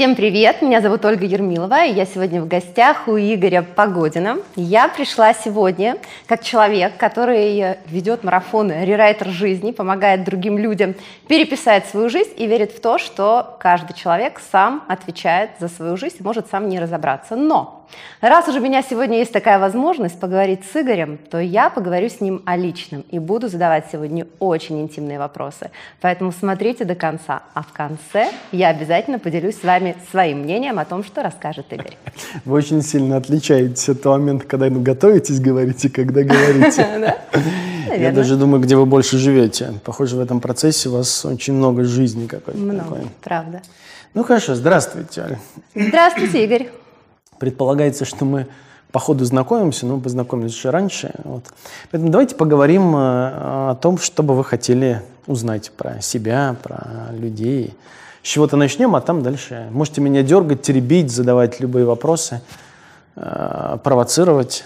Всем привет, меня зовут Ольга Ермилова, и я сегодня в гостях у Игоря Погодина. Я пришла сегодня как человек, который ведет марафон «Рерайтер жизни», помогает другим людям переписать свою жизнь и верит в то, что каждый человек сам отвечает за свою жизнь может сам не разобраться. Но Раз уже у меня сегодня есть такая возможность поговорить с Игорем, то я поговорю с ним о личном и буду задавать сегодня очень интимные вопросы. Поэтому смотрите до конца. А в конце я обязательно поделюсь с вами своим мнением о том, что расскажет Игорь. Вы очень сильно отличаетесь от того момента, когда готовитесь говорить и когда говорите. Я даже думаю, где вы больше живете. Похоже, в этом процессе у вас очень много жизни какой-то. Много, правда. Ну хорошо, здравствуйте, Аля. Здравствуйте, Игорь. Предполагается, что мы по ходу знакомимся, но познакомились еще раньше. Вот. Поэтому давайте поговорим э, о том, что бы вы хотели узнать про себя, про людей. С чего-то начнем, а там дальше. Можете меня дергать, теребить, задавать любые вопросы, э, провоцировать,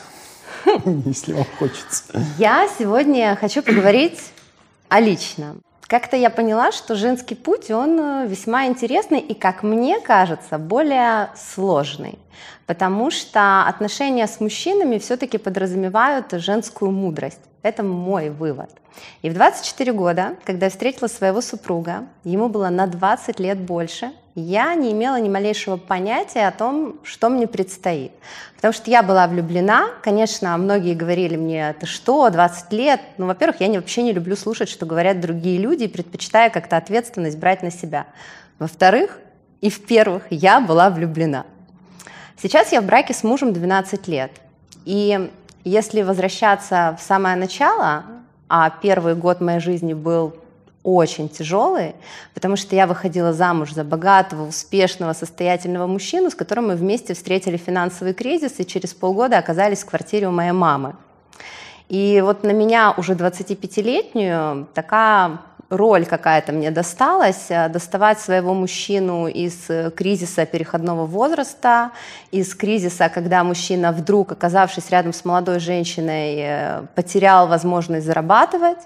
если вам хочется. Я сегодня хочу поговорить о личном. Как-то я поняла, что женский путь, он э, весьма интересный и, как мне кажется, более сложный, потому что отношения с мужчинами все-таки подразумевают женскую мудрость. Это мой вывод. И в 24 года, когда я встретила своего супруга, ему было на 20 лет больше, я не имела ни малейшего понятия о том, что мне предстоит. Потому что я была влюблена. Конечно, многие говорили мне, ты что, 20 лет? Ну, во-первых, я вообще не люблю слушать, что говорят другие люди, и предпочитаю как-то ответственность брать на себя. Во-вторых, и в-первых, я была влюблена. Сейчас я в браке с мужем 12 лет. И если возвращаться в самое начало, а первый год моей жизни был очень тяжелый, потому что я выходила замуж за богатого, успешного, состоятельного мужчину, с которым мы вместе встретили финансовый кризис и через полгода оказались в квартире у моей мамы. И вот на меня уже 25-летнюю такая роль какая-то мне досталась, э, доставать своего мужчину из э, кризиса переходного возраста, из кризиса, когда мужчина вдруг, оказавшись рядом с молодой женщиной, э, потерял возможность зарабатывать.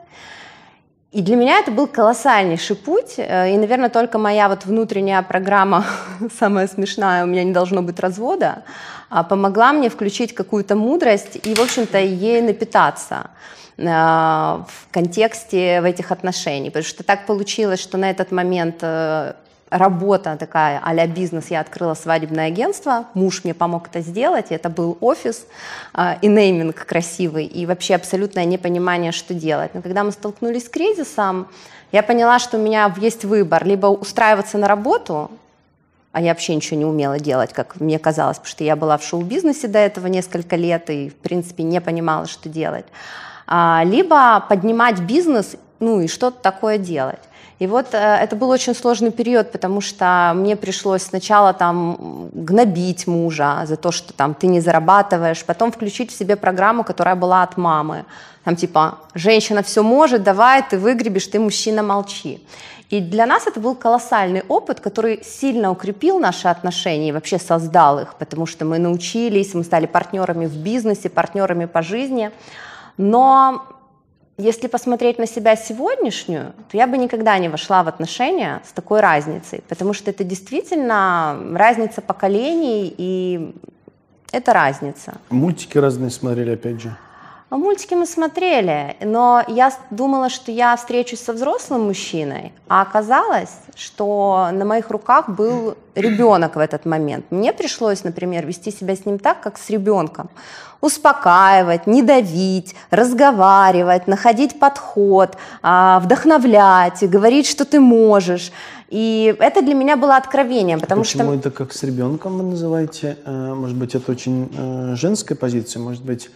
И для меня это был колоссальнейший путь, и, наверное, только моя вот внутренняя программа, самая смешная, у меня не должно быть развода, а, помогла мне включить какую-то мудрость и, в общем-то, ей напитаться. Э, в контексте в этих отношениях. Потому что так получилось, что на этот момент э, работа такая а бизнес, я открыла свадебное агентство, муж мне помог это сделать, это был офис э, и нейминг красивый, и вообще абсолютное непонимание, что делать. Но когда мы столкнулись с кризисом, я поняла, что у меня есть выбор, либо устраиваться на работу, а я вообще ничего не умела делать, как мне казалось, потому что я была в шоу-бизнесе до этого несколько лет и, в принципе, не понимала, что делать. А, либо поднимать бизнес, ну и что-то такое делать. И вот э, это был очень сложный период, потому что мне пришлось сначала там гнобить мужа за то, что там ты не зарабатываешь, потом включить в себе программу, которая была от мамы. Там типа, женщина все может, давай, ты выгребешь, ты мужчина, молчи. И для нас это был колоссальный опыт, который сильно укрепил наши отношения и вообще создал их, потому что мы научились, мы стали партнерами в бизнесе, партнерами по жизни. Но если посмотреть на себя сегодняшнюю, то я бы никогда не вошла в отношения с такой разницей, потому что это действительно разница поколений, и это разница. Мультики разные смотрели, опять же. А мультики мы смотрели, но я думала, что я встречусь со взрослым мужчиной, а оказалось, что на моих руках был ребенок в этот момент. Мне пришлось, например, вести себя с ним так, как с ребенком. Успокаивать, не давить, разговаривать, находить подход, а, вдохновлять, говорить, что ты можешь. И это для меня было откровением, потому Почему что... Почему это как с ребенком вы называете? Э, может быть, это очень э, женская позиция, может быть,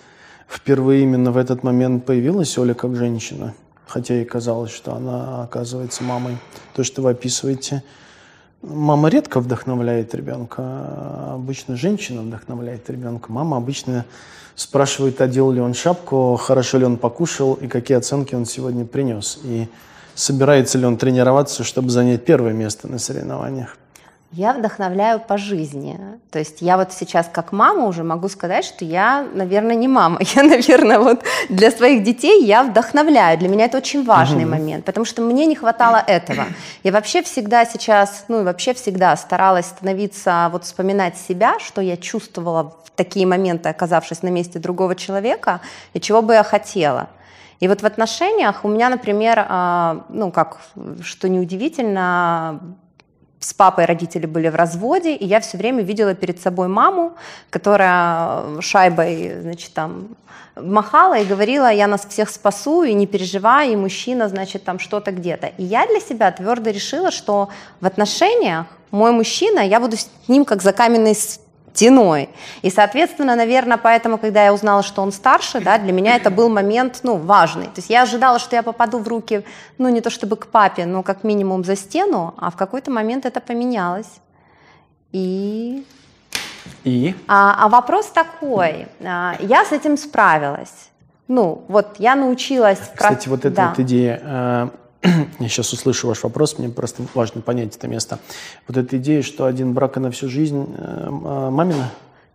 впервые именно в этот момент появилась Оля как женщина, хотя и казалось, что она оказывается мамой. То, что вы описываете, мама редко вдохновляет ребенка, а обычно женщина вдохновляет ребенка. Мама обычно спрашивает, одел ли он шапку, хорошо ли он покушал и какие оценки он сегодня принес. И собирается ли он тренироваться, чтобы занять первое место на соревнованиях. Я вдохновляю по жизни. То есть я вот сейчас как мама уже могу сказать, что я, наверное, не мама. Я, наверное, вот для своих детей я вдохновляю. Для меня это очень важный угу. момент, потому что мне не хватало этого. Я вообще всегда сейчас, ну и вообще всегда старалась становиться, вот вспоминать себя, что я чувствовала в такие моменты, оказавшись на месте другого человека, и чего бы я хотела. И вот в отношениях у меня, например, а, ну как, что неудивительно, с папой родители были в разводе, и я все время видела перед собой маму, которая шайбой, значит, там махала и говорила, я нас всех спасу, и не переживай, и мужчина, значит, там что-то где-то. И я для себя твердо решила, что в отношениях мой мужчина, я буду с ним как за каменной стеной. И, соответственно, наверное, поэтому, когда я узнала, что он старше, да, для меня это был момент, ну, важный. То есть я ожидала, что я попаду в руки, ну, не то чтобы к папе, но как минимум за стену, а в какой-то момент это поменялось. И... И? А, а вопрос такой, а, я с этим справилась. Ну, вот я научилась... Кстати, вот эта да. вот идея э, я сейчас услышу ваш вопрос, мне просто важно понять это место. Вот эта идея, что один брак на всю жизнь э, а, мамина?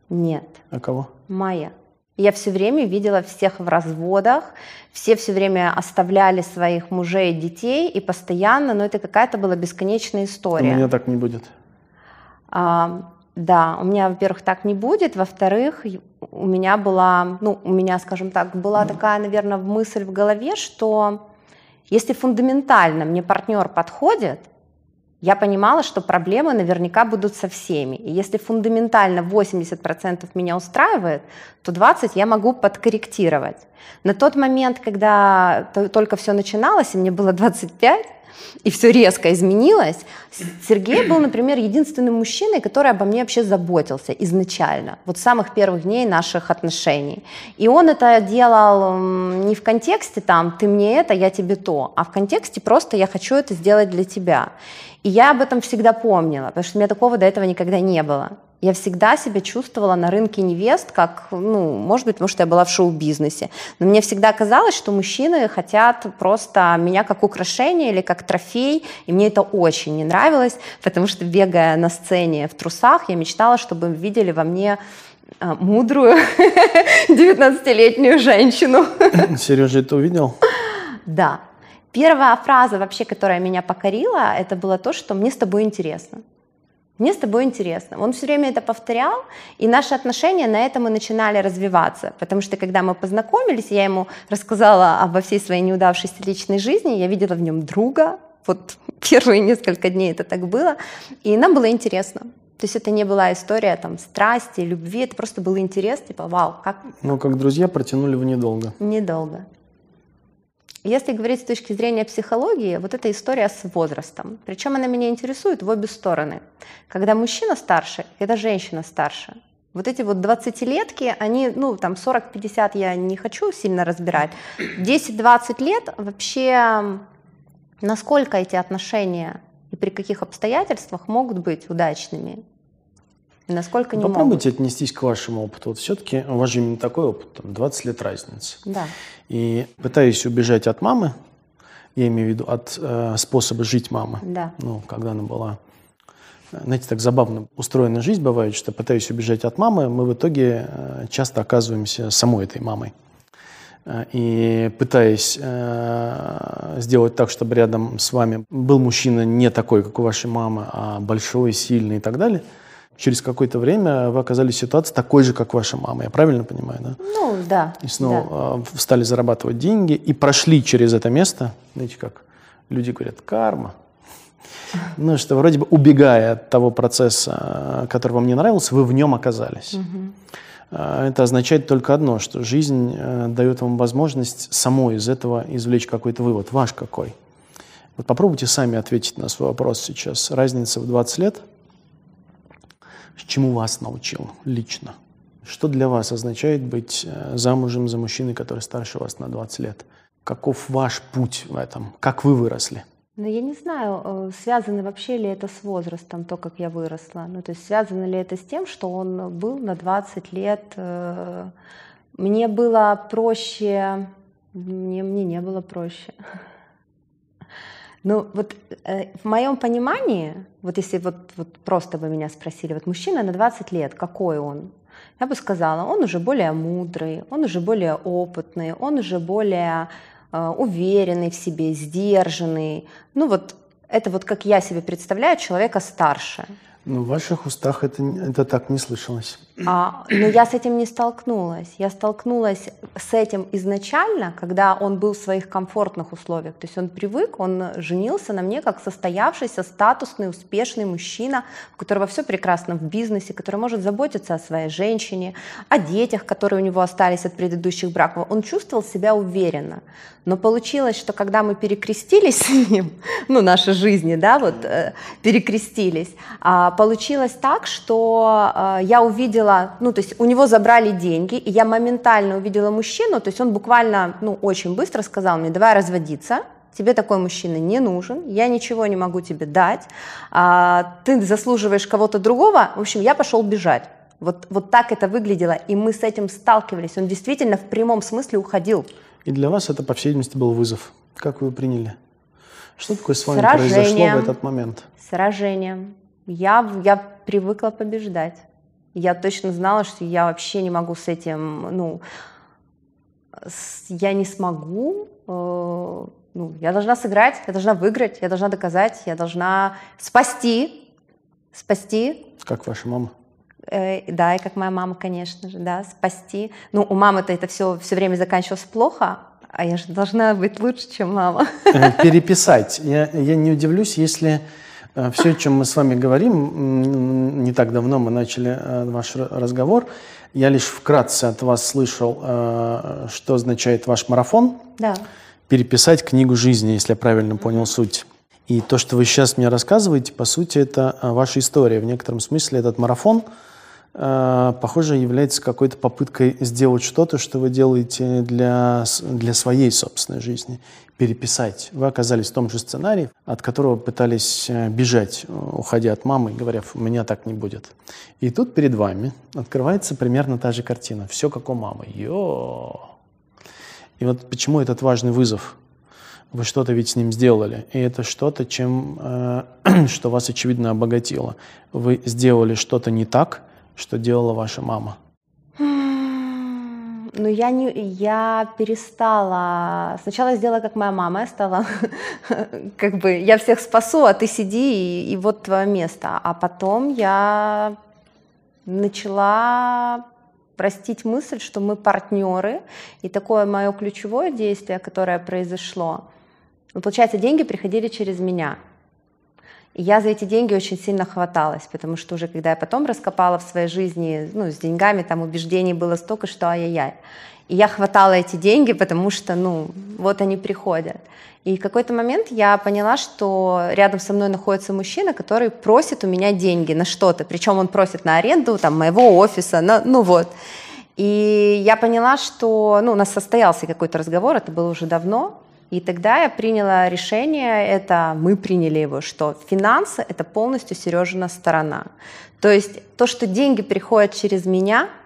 Нет. А кого? Моя. Я все время видела всех в разводах, все все время оставляли своих мужей и детей, и постоянно, но это какая-то была бесконечная история. У меня так не будет. А, да, у меня, во-первых, так не будет, во-вторых, у меня была, ну, у меня, скажем так, была такая, наверное, мысль в голове, что если фундаментально мне партнер подходит, я понимала, что проблемы наверняка будут со всеми. И если фундаментально 80% меня устраивает, то 20% я могу подкорректировать. На тот момент, когда только все начиналось, и мне было 25, и все резко изменилось. Сергей был, например, единственным мужчиной, который обо мне вообще заботился изначально, вот с самых первых дней наших отношений. И он это делал не в контексте там «ты мне это, я тебе то», а в контексте просто «я хочу это сделать для тебя». И я об этом всегда помнила, потому что у меня такого до этого никогда не было. Я всегда себя чувствовала на рынке невест, как, ну, может быть, потому что я была в шоу-бизнесе. Но мне всегда казалось, что мужчины хотят просто меня как украшение или как трофей, и мне это очень не нравилось, потому что, бегая на сцене в трусах, я мечтала, чтобы видели во мне а, мудрую 19-летнюю женщину. Сережа это увидел? Да. Первая фраза вообще, которая меня покорила, это было то, что мне с тобой интересно. Мне с тобой интересно. Он все время это повторял, и наши отношения на этом и начинали развиваться. Потому что когда мы познакомились, я ему рассказала обо всей своей неудавшейся личной жизни, я видела в нем друга. Вот первые несколько дней это так было. И нам было интересно. То есть это не была история там страсти, любви, это просто было интересно, типа, вау, как... Ну, как друзья протянули вы недолго. Недолго. Если говорить с точки зрения психологии, вот эта история с возрастом. Причем она меня интересует в обе стороны. Когда мужчина старше, когда женщина старше. Вот эти вот 20-летки, они, ну, там 40-50 я не хочу сильно разбирать. 10-20 лет вообще, насколько эти отношения и при каких обстоятельствах могут быть удачными, насколько не Попробуйте могут. отнестись к вашему опыту. Вот все-таки у вас же именно такой опыт, там, 20 лет разницы. Да. И пытаясь убежать от мамы, я имею в виду от э, способа жить мамы, да. ну, когда она была, знаете, так забавно устроена жизнь бывает, что пытаясь убежать от мамы, мы в итоге э, часто оказываемся самой этой мамой. Э, и пытаясь э, сделать так, чтобы рядом с вами был мужчина не такой, как у вашей мамы, а большой, сильный и так далее – через какое-то время вы оказались в ситуации такой же, как ваша мама. Я правильно понимаю, да? Ну, да. И снова да. стали зарабатывать деньги и прошли через это место. Знаете, как люди говорят, карма. Ну, что вроде бы убегая от того процесса, который вам не нравился, вы в нем оказались. Угу. Это означает только одно, что жизнь э, дает вам возможность самой из этого извлечь какой-то вывод. Ваш какой? Вот попробуйте сами ответить на свой вопрос сейчас. Разница в 20 лет – чему вас научил лично? Что для вас означает быть э, замужем за мужчиной, который старше вас на 20 лет? Каков ваш путь в этом? Как вы выросли? Ну, я не знаю, э, связано вообще ли это с возрастом, то, как я выросла. Ну, то есть связано ли это с тем, что он был на 20 лет. Э, мне было проще, мне, мне не было проще. Ну, вот э, в моем понимании, вот если вот, вот просто бы меня спросили, вот мужчина на 20 лет, какой он? Я бы сказала, он уже более мудрый, он уже более опытный, он уже более э, уверенный в себе, сдержанный. Ну вот это вот как я себе представляю человека старше. Ну, в ваших устах это, это так не слышалось. А, но я с этим не столкнулась. Я столкнулась с этим изначально, когда он был в своих комфортных условиях. То есть он привык, он женился на мне как состоявшийся, статусный, успешный мужчина, у которого все прекрасно в бизнесе, который может заботиться о своей женщине, о детях, которые у него остались от предыдущих браков. Он чувствовал себя уверенно. Но получилось, что когда мы перекрестились с ним, ну, наши жизни, да, вот, э, перекрестились, э, получилось так, что э, я увидела, ну, то есть у него забрали деньги, и я моментально увидела мужчину, то есть он буквально, ну, очень быстро сказал мне, давай разводиться, тебе такой мужчина не нужен, я ничего не могу тебе дать, а, ты заслуживаешь кого-то другого, в общем, я пошел бежать. Вот, вот так это выглядело, и мы с этим сталкивались. Он действительно в прямом смысле уходил. И для вас это, по всей видимости, был вызов. Как вы приняли? Что такое с вами произошло в этот момент? Сражением. Я, я привыкла побеждать. Я точно знала, что я вообще не могу с этим, ну, с, я не смогу, э, ну, я должна сыграть, я должна выиграть, я должна доказать, я должна спасти, спасти. Как ваша мама? Э, да, и как моя мама, конечно же, да, спасти. Ну, у мамы-то это все, все время заканчивалось плохо, а я же должна быть лучше, чем мама. Э, переписать. Я, я не удивлюсь, если все, о чем мы с вами говорим, не так давно мы начали ваш разговор, я лишь вкратце от вас слышал, что означает ваш марафон. Да. Переписать книгу жизни, если я правильно понял суть. И то, что вы сейчас мне рассказываете, по сути, это ваша история. В некотором смысле этот марафон – Э, похоже, является какой-то попыткой сделать что-то, что вы делаете для, для своей собственной жизни, переписать. Вы оказались в том же сценарии, от которого пытались э, бежать, уходя от мамы, говоря, у меня так не будет. И тут перед вами открывается примерно та же картина. Все как у мамы. Йо! И вот почему этот важный вызов? Вы что-то ведь с ним сделали. И это что-то, чем, э, что вас, очевидно, обогатило. Вы сделали что-то не так – что делала ваша мама? Ну, я, не, я перестала... Сначала сделала, как моя мама. Я стала, как бы, я всех спасу, а ты сиди, и, и вот твое место. А потом я начала простить мысль, что мы партнеры. И такое мое ключевое действие, которое произошло, ну, получается, деньги приходили через меня. Я за эти деньги очень сильно хваталась, потому что уже когда я потом раскопала в своей жизни, ну, с деньгами там убеждений было столько, что ай-яй-яй. И я хватала эти деньги, потому что, ну, вот они приходят. И в какой-то момент я поняла, что рядом со мной находится мужчина, который просит у меня деньги на что-то. Причем он просит на аренду там, моего офиса, на, ну вот. И я поняла, что ну, у нас состоялся какой-то разговор, это было уже давно, и тогда я приняла решение, это мы приняли его, что финансы – это полностью Сережина сторона. То есть то, что деньги приходят через меня –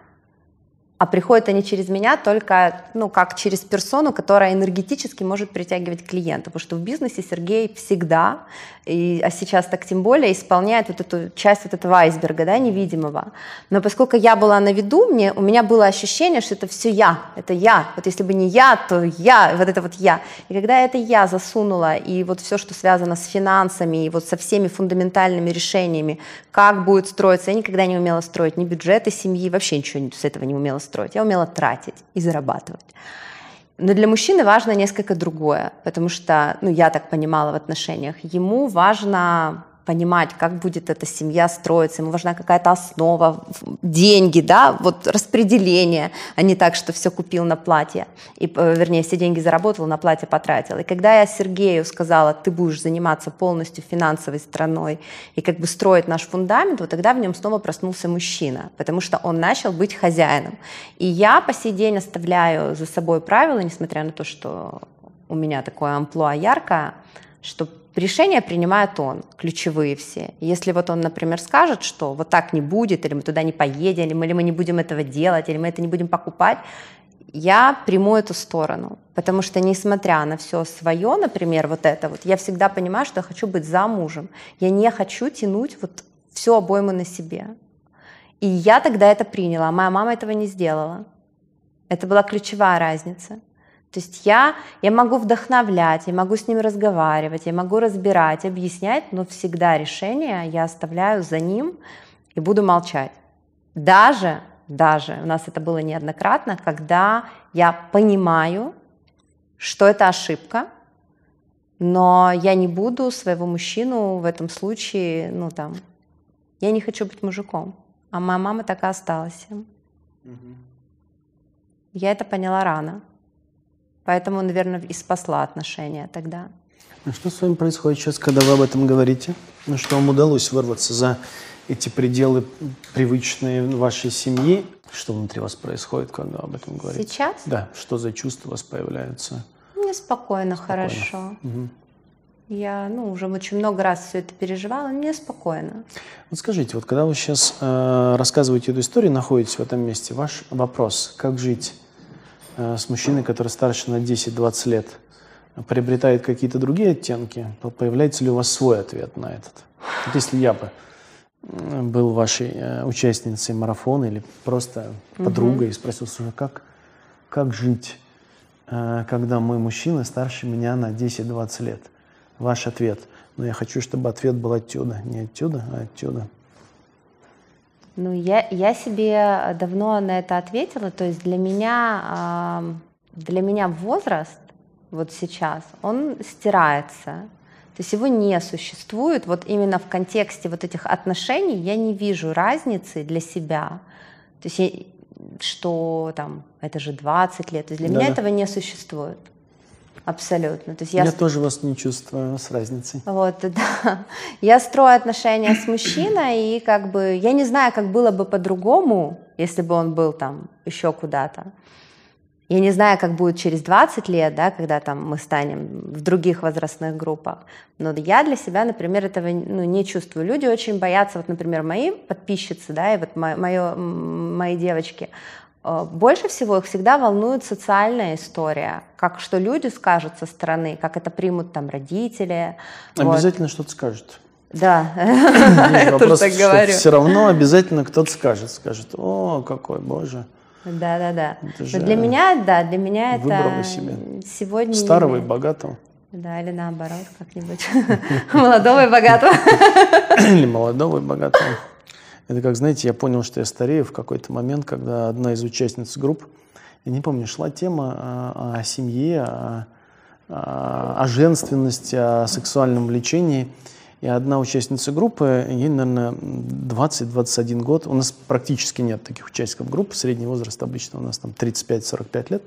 а приходят они через меня только, ну, как через персону, которая энергетически может притягивать клиента, потому что в бизнесе Сергей всегда, и, а сейчас так тем более, исполняет вот эту часть вот этого айсберга, да, невидимого. Но поскольку я была на виду, мне, у меня было ощущение, что это все я, это я. Вот если бы не я, то я, вот это вот я. И когда это я засунула, и вот все, что связано с финансами, и вот со всеми фундаментальными решениями, как будет строиться, я никогда не умела строить ни бюджеты семьи, вообще ничего с этого не умела строить, я умела тратить и зарабатывать. Но для мужчины важно несколько другое, потому что, ну, я так понимала в отношениях, ему важно понимать, как будет эта семья строиться, ему важна какая-то основа, деньги, да, вот распределение, а не так, что все купил на платье, и, э, вернее, все деньги заработал, на платье потратил. И когда я Сергею сказала, ты будешь заниматься полностью финансовой стороной и как бы строить наш фундамент, вот тогда в нем снова проснулся мужчина, потому что он начал быть хозяином. И я по сей день оставляю за собой правила, несмотря на то, что у меня такое амплуа яркое, что решения принимает он, ключевые все. Если вот он, например, скажет, что вот так не будет, или мы туда не поедем, или мы не будем этого делать, или мы это не будем покупать, я приму эту сторону. Потому что, несмотря на все свое, например, вот это вот, я всегда понимаю, что я хочу быть замужем. Я не хочу тянуть вот всю обойму на себе. И я тогда это приняла, а моя мама этого не сделала. Это была ключевая разница. То есть я, я могу вдохновлять, я могу с ним разговаривать, я могу разбирать, объяснять, но всегда решение я оставляю за ним и буду молчать. Даже, даже, у нас это было неоднократно, когда я понимаю, что это ошибка, но я не буду своего мужчину в этом случае, ну там, я не хочу быть мужиком. А моя мама так и осталась. Угу. Я это поняла рано. Поэтому, наверное, и спасла отношения тогда. А что с вами происходит сейчас, когда вы об этом говорите? Ну, что вам удалось вырваться за эти пределы привычные вашей семьи? Что внутри вас происходит, когда об этом говорите? Сейчас? Да. Что за чувства у вас появляются? Мне спокойно, спокойно. хорошо. Угу. Я ну, уже очень много раз все это переживала, мне спокойно. Вот скажите, вот когда вы сейчас э, рассказываете эту историю, находитесь в этом месте, ваш вопрос, как жить с мужчиной, который старше на 10-20 лет, приобретает какие-то другие оттенки, появляется ли у вас свой ответ на этот? Вот если я бы был вашей э, участницей марафона или просто подругой угу. и спросил, слушай, как, как жить, э, когда мой мужчина старше меня на 10-20 лет? ваш ответ. Но я хочу, чтобы ответ был отсюда. Не отсюда, а отсюда. Ну, я, я себе давно на это ответила. То есть для меня, для меня возраст вот сейчас, он стирается. То есть его не существует. Вот именно в контексте вот этих отношений я не вижу разницы для себя. То есть, я, что там, это же 20 лет. То есть для да, меня этого не существует. Абсолютно. То есть я, я тоже вас не чувствую с разницей. Вот, да. Я строю отношения с мужчиной, и как бы я не знаю, как было бы по-другому, если бы он был там еще куда-то. Я не знаю, как будет через 20 лет, да, когда там мы станем в других возрастных группах. Но я для себя, например, этого ну, не чувствую. Люди очень боятся, вот, например, мои подписчицы, да, и вот мои, мои девочки, больше всего их всегда волнует социальная история, как что люди скажут со стороны, как это примут там родители. Обязательно вот. что-то скажут. Да, я тоже так говорю. Все равно обязательно кто-то скажет, скажет, о, какой, боже. Да, да, да. Но для меня, да, для меня это сегодня... Старого и богатого. Да, или наоборот, как-нибудь. Молодого и богатого. Или молодого и богатого. Это как, знаете, я понял, что я старею в какой-то момент, когда одна из участниц групп, я не помню, шла тема о, о семье, о, о женственности, о сексуальном влечении. И одна участница группы, ей, наверное, 20-21 год. У нас практически нет таких участников группы. Средний возраст обычно у нас там 35-45 лет.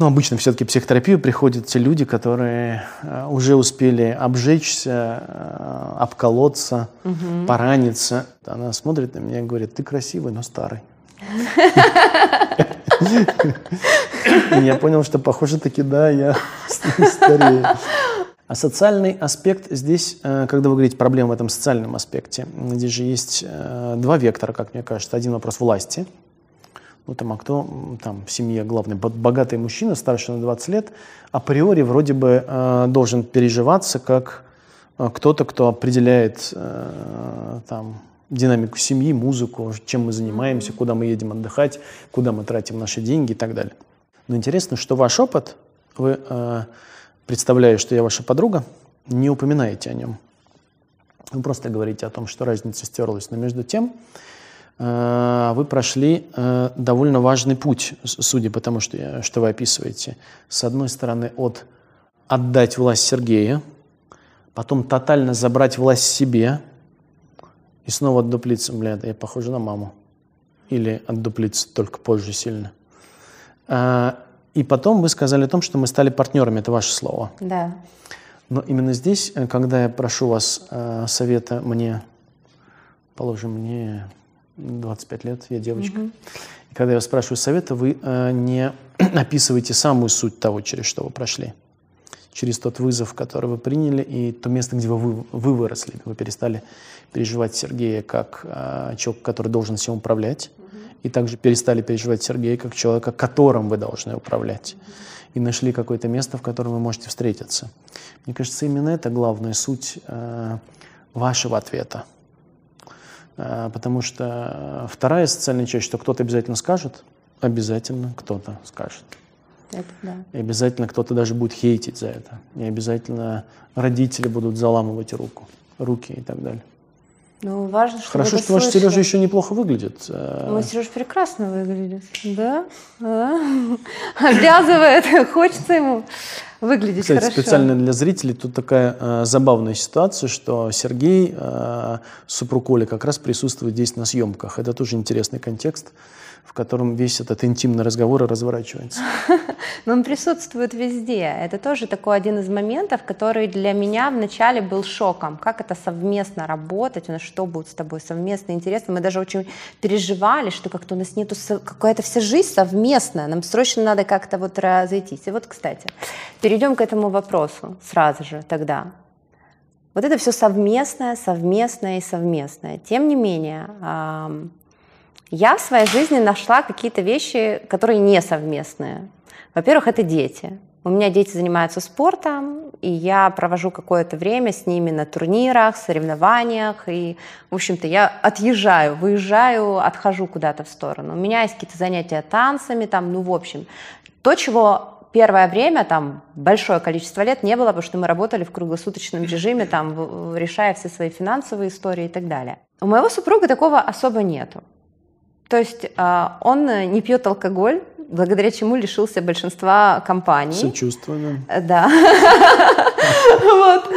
Но обычно все-таки психотерапию приходят те люди, которые э, уже успели обжечься, э, обколоться, угу. пораниться. Она смотрит на меня и говорит, ты красивый, но старый. Я понял, что похоже таки, да, я старею. А социальный аспект здесь, э, когда вы говорите проблем в этом социальном аспекте, здесь же есть два вектора, как мне кажется. Один вопрос власти – ну там, а кто там в семье главный, богатый мужчина, старше на 20 лет, априори вроде бы э, должен переживаться как э, кто-то, кто определяет э, там динамику семьи, музыку, чем мы занимаемся, куда мы едем отдыхать, куда мы тратим наши деньги и так далее. Но интересно, что ваш опыт, вы, э, представляя, что я ваша подруга, не упоминаете о нем. Вы просто говорите о том, что разница стерлась. Но между тем, вы прошли э, довольно важный путь, судя по тому, что, что вы описываете. С одной стороны, от отдать власть Сергею, потом тотально забрать власть себе и снова отдуплиться. Бля, я похожа на маму. Или отдуплиться только позже сильно. Э, и потом вы сказали о том, что мы стали партнерами. Это ваше слово. Да. Но именно здесь, когда я прошу вас совета мне, положим, мне 25 лет, я девочка. Угу. И когда я спрашиваю совета, вы э, не описываете самую суть того, через что вы прошли. Через тот вызов, который вы приняли, и то место, где вы, вы выросли. Вы перестали переживать Сергея как э, человек, который должен всем управлять. Угу. и также перестали переживать Сергея как человека, которым вы должны управлять. И нашли какое-то место, в котором вы можете встретиться. Мне кажется, именно это главная суть э, вашего ответа. Э, потому что вторая социальная часть, что кто-то обязательно скажет, обязательно кто-то скажет. Это да. И обязательно кто-то даже будет хейтить за это. И обязательно родители будут заламывать руку, руки и так далее. Ну, важно, что Хорошо, что ваш Сережа еще неплохо выглядит. Мой Сережа прекрасно выглядит. Да, да. Обязывает, хочется ему выглядеть Кстати, хорошо. специально для зрителей тут такая э, забавная ситуация, что Сергей, э, супруг Оли, как раз присутствует здесь на съемках. Это тоже интересный контекст в котором весь этот интимный разговор разворачивается. Но он присутствует везде. Это тоже такой один из моментов, который для меня вначале был шоком. Как это совместно работать, у нас что будет с тобой совместно интересно. Мы даже очень переживали, что как-то у нас нету какая-то вся жизнь совместная, нам срочно надо как-то вот разойтись. И вот, кстати, перейдем к этому вопросу сразу же тогда. Вот это все совместное, совместное и совместное. Тем не менее, я в своей жизни нашла какие-то вещи, которые не совместные. Во-первых, это дети. У меня дети занимаются спортом, и я провожу какое-то время с ними на турнирах, соревнованиях, и, в общем-то, я отъезжаю, выезжаю, отхожу куда-то в сторону. У меня есть какие-то занятия танцами, там, ну, в общем, то, чего первое время, там, большое количество лет не было, потому что мы работали в круглосуточном режиме, там, решая все свои финансовые истории и так далее. У моего супруга такого особо нету. То есть а, он не пьет алкоголь, благодаря чему лишился большинства компаний. Сочувствую. Да. Вот.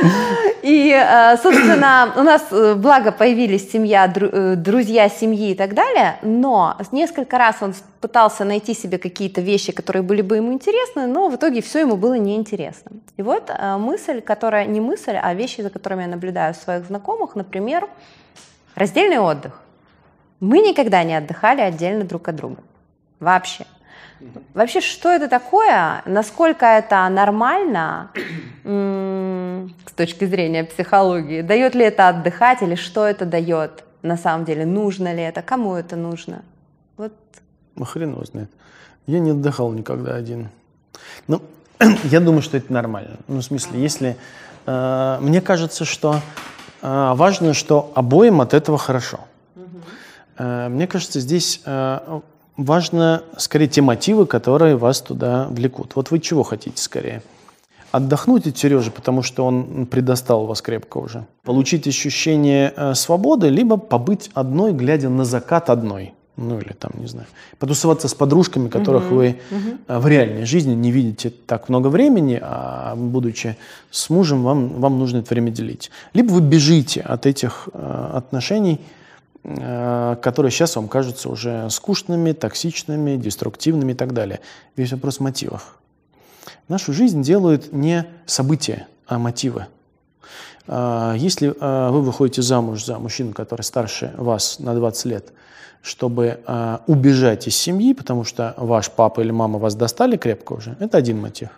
И, а, собственно, у нас, э, благо, появились семья, э, друзья семьи и так далее, но несколько раз он пытался найти себе какие-то вещи, которые были бы ему интересны, но в итоге все ему было неинтересно. И вот мысль, которая не мысль, а вещи, за которыми я наблюдаю своих знакомых, например, раздельный отдых. Мы никогда не отдыхали отдельно друг от друга. Вообще. Вообще, что это такое? Насколько это нормально с точки зрения психологии? Дает ли это отдыхать или что это дает на самом деле? Нужно ли это? Кому это нужно? Вот. Ну, хрен его знает. Я не отдыхал никогда один. Ну, я думаю, что это нормально. Ну, в смысле, если... Э, мне кажется, что э, важно, что обоим от этого хорошо. Э, мне кажется, здесь э, важно скорее те мотивы, которые вас туда влекут. Вот вы чего хотите скорее? Отдохнуть от Сережи, потому что он предостал вас крепко уже. Получить ощущение э, свободы, либо побыть одной, глядя на закат одной. Ну или там, не знаю, потусоваться с подружками, которых uh-huh, вы uh-huh. в реальной жизни не видите так много времени, а будучи с мужем, вам, вам нужно это время делить. Либо вы бежите от этих отношений, которые сейчас вам кажутся уже скучными, токсичными, деструктивными и так далее. Весь вопрос в мотивах. Нашу жизнь делают не события, а мотивы. Э, если э, вы выходите замуж за мужчину, который старше вас на 20 лет, чтобы убежать из семьи, потому что ваш папа или мама вас достали крепко уже, это один мотив.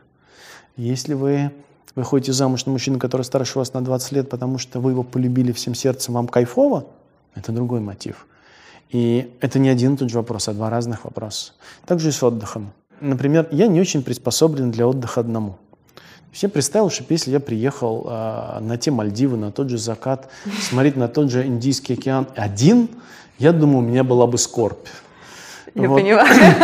Если вы выходите замуж на мужчину, который старше вас на 20 лет, потому что вы его полюбили всем сердцем, вам кайфово, это другой мотив. И это не один и тот же вопрос, а два разных вопроса. Также и с отдыхом. Например, я не очень приспособлен для отдыха одному. Я представил, что если я приехал э, на те Мальдивы, на тот же закат, смотреть на тот же Индийский океан один, я думаю, у меня была бы скорбь. Я вот. понимаю.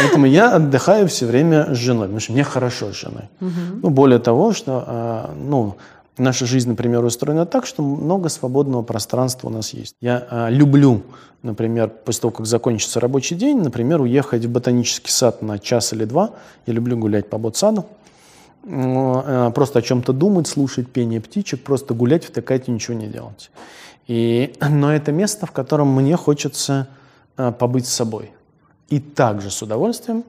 Поэтому я отдыхаю все время с женой, потому что мне хорошо с женой. Угу. Ну, более того, что э, ну, Наша жизнь, например, устроена так, что много свободного пространства у нас есть. Я э, люблю, например, после того, как закончится рабочий день, например, уехать в ботанический сад на час или два. Я люблю гулять по ботсаду. Э, просто о чем-то думать, слушать пение птичек, просто гулять, втыкать и ничего не делать. И, но это место, в котором мне хочется э, побыть с собой. И также с удовольствием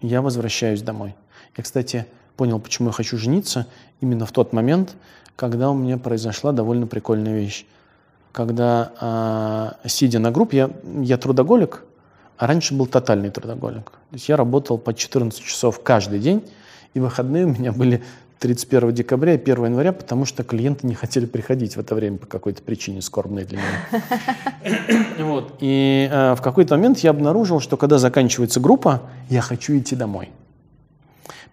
я возвращаюсь домой. Я, кстати, понял, почему я хочу жениться именно в тот момент, когда у меня произошла довольно прикольная вещь. Когда, э, сидя на группе, я, я трудоголик, а раньше был тотальный трудоголик. То есть я работал по 14 часов каждый день, и выходные у меня были 31 декабря и 1 января, потому что клиенты не хотели приходить в это время по какой-то причине скорбной для меня. Вот. И э, в какой-то момент я обнаружил, что когда заканчивается группа, я хочу идти домой.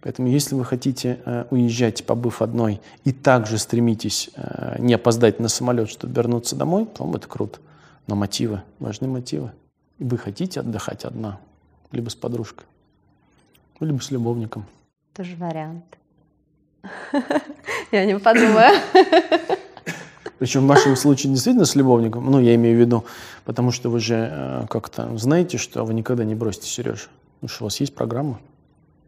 Поэтому если вы хотите э, уезжать, побыв одной, и также стремитесь э, не опоздать на самолет, чтобы вернуться домой, по-моему, это круто. Но мотивы, важны мотивы. Вы хотите отдыхать одна, либо с подружкой, либо с любовником. Тоже вариант. Я не подумаю. Причем в вашем случае действительно с любовником, ну, я имею в виду, потому что вы же э, как-то знаете, что вы никогда не бросите Сережу. Потому что у вас есть программа.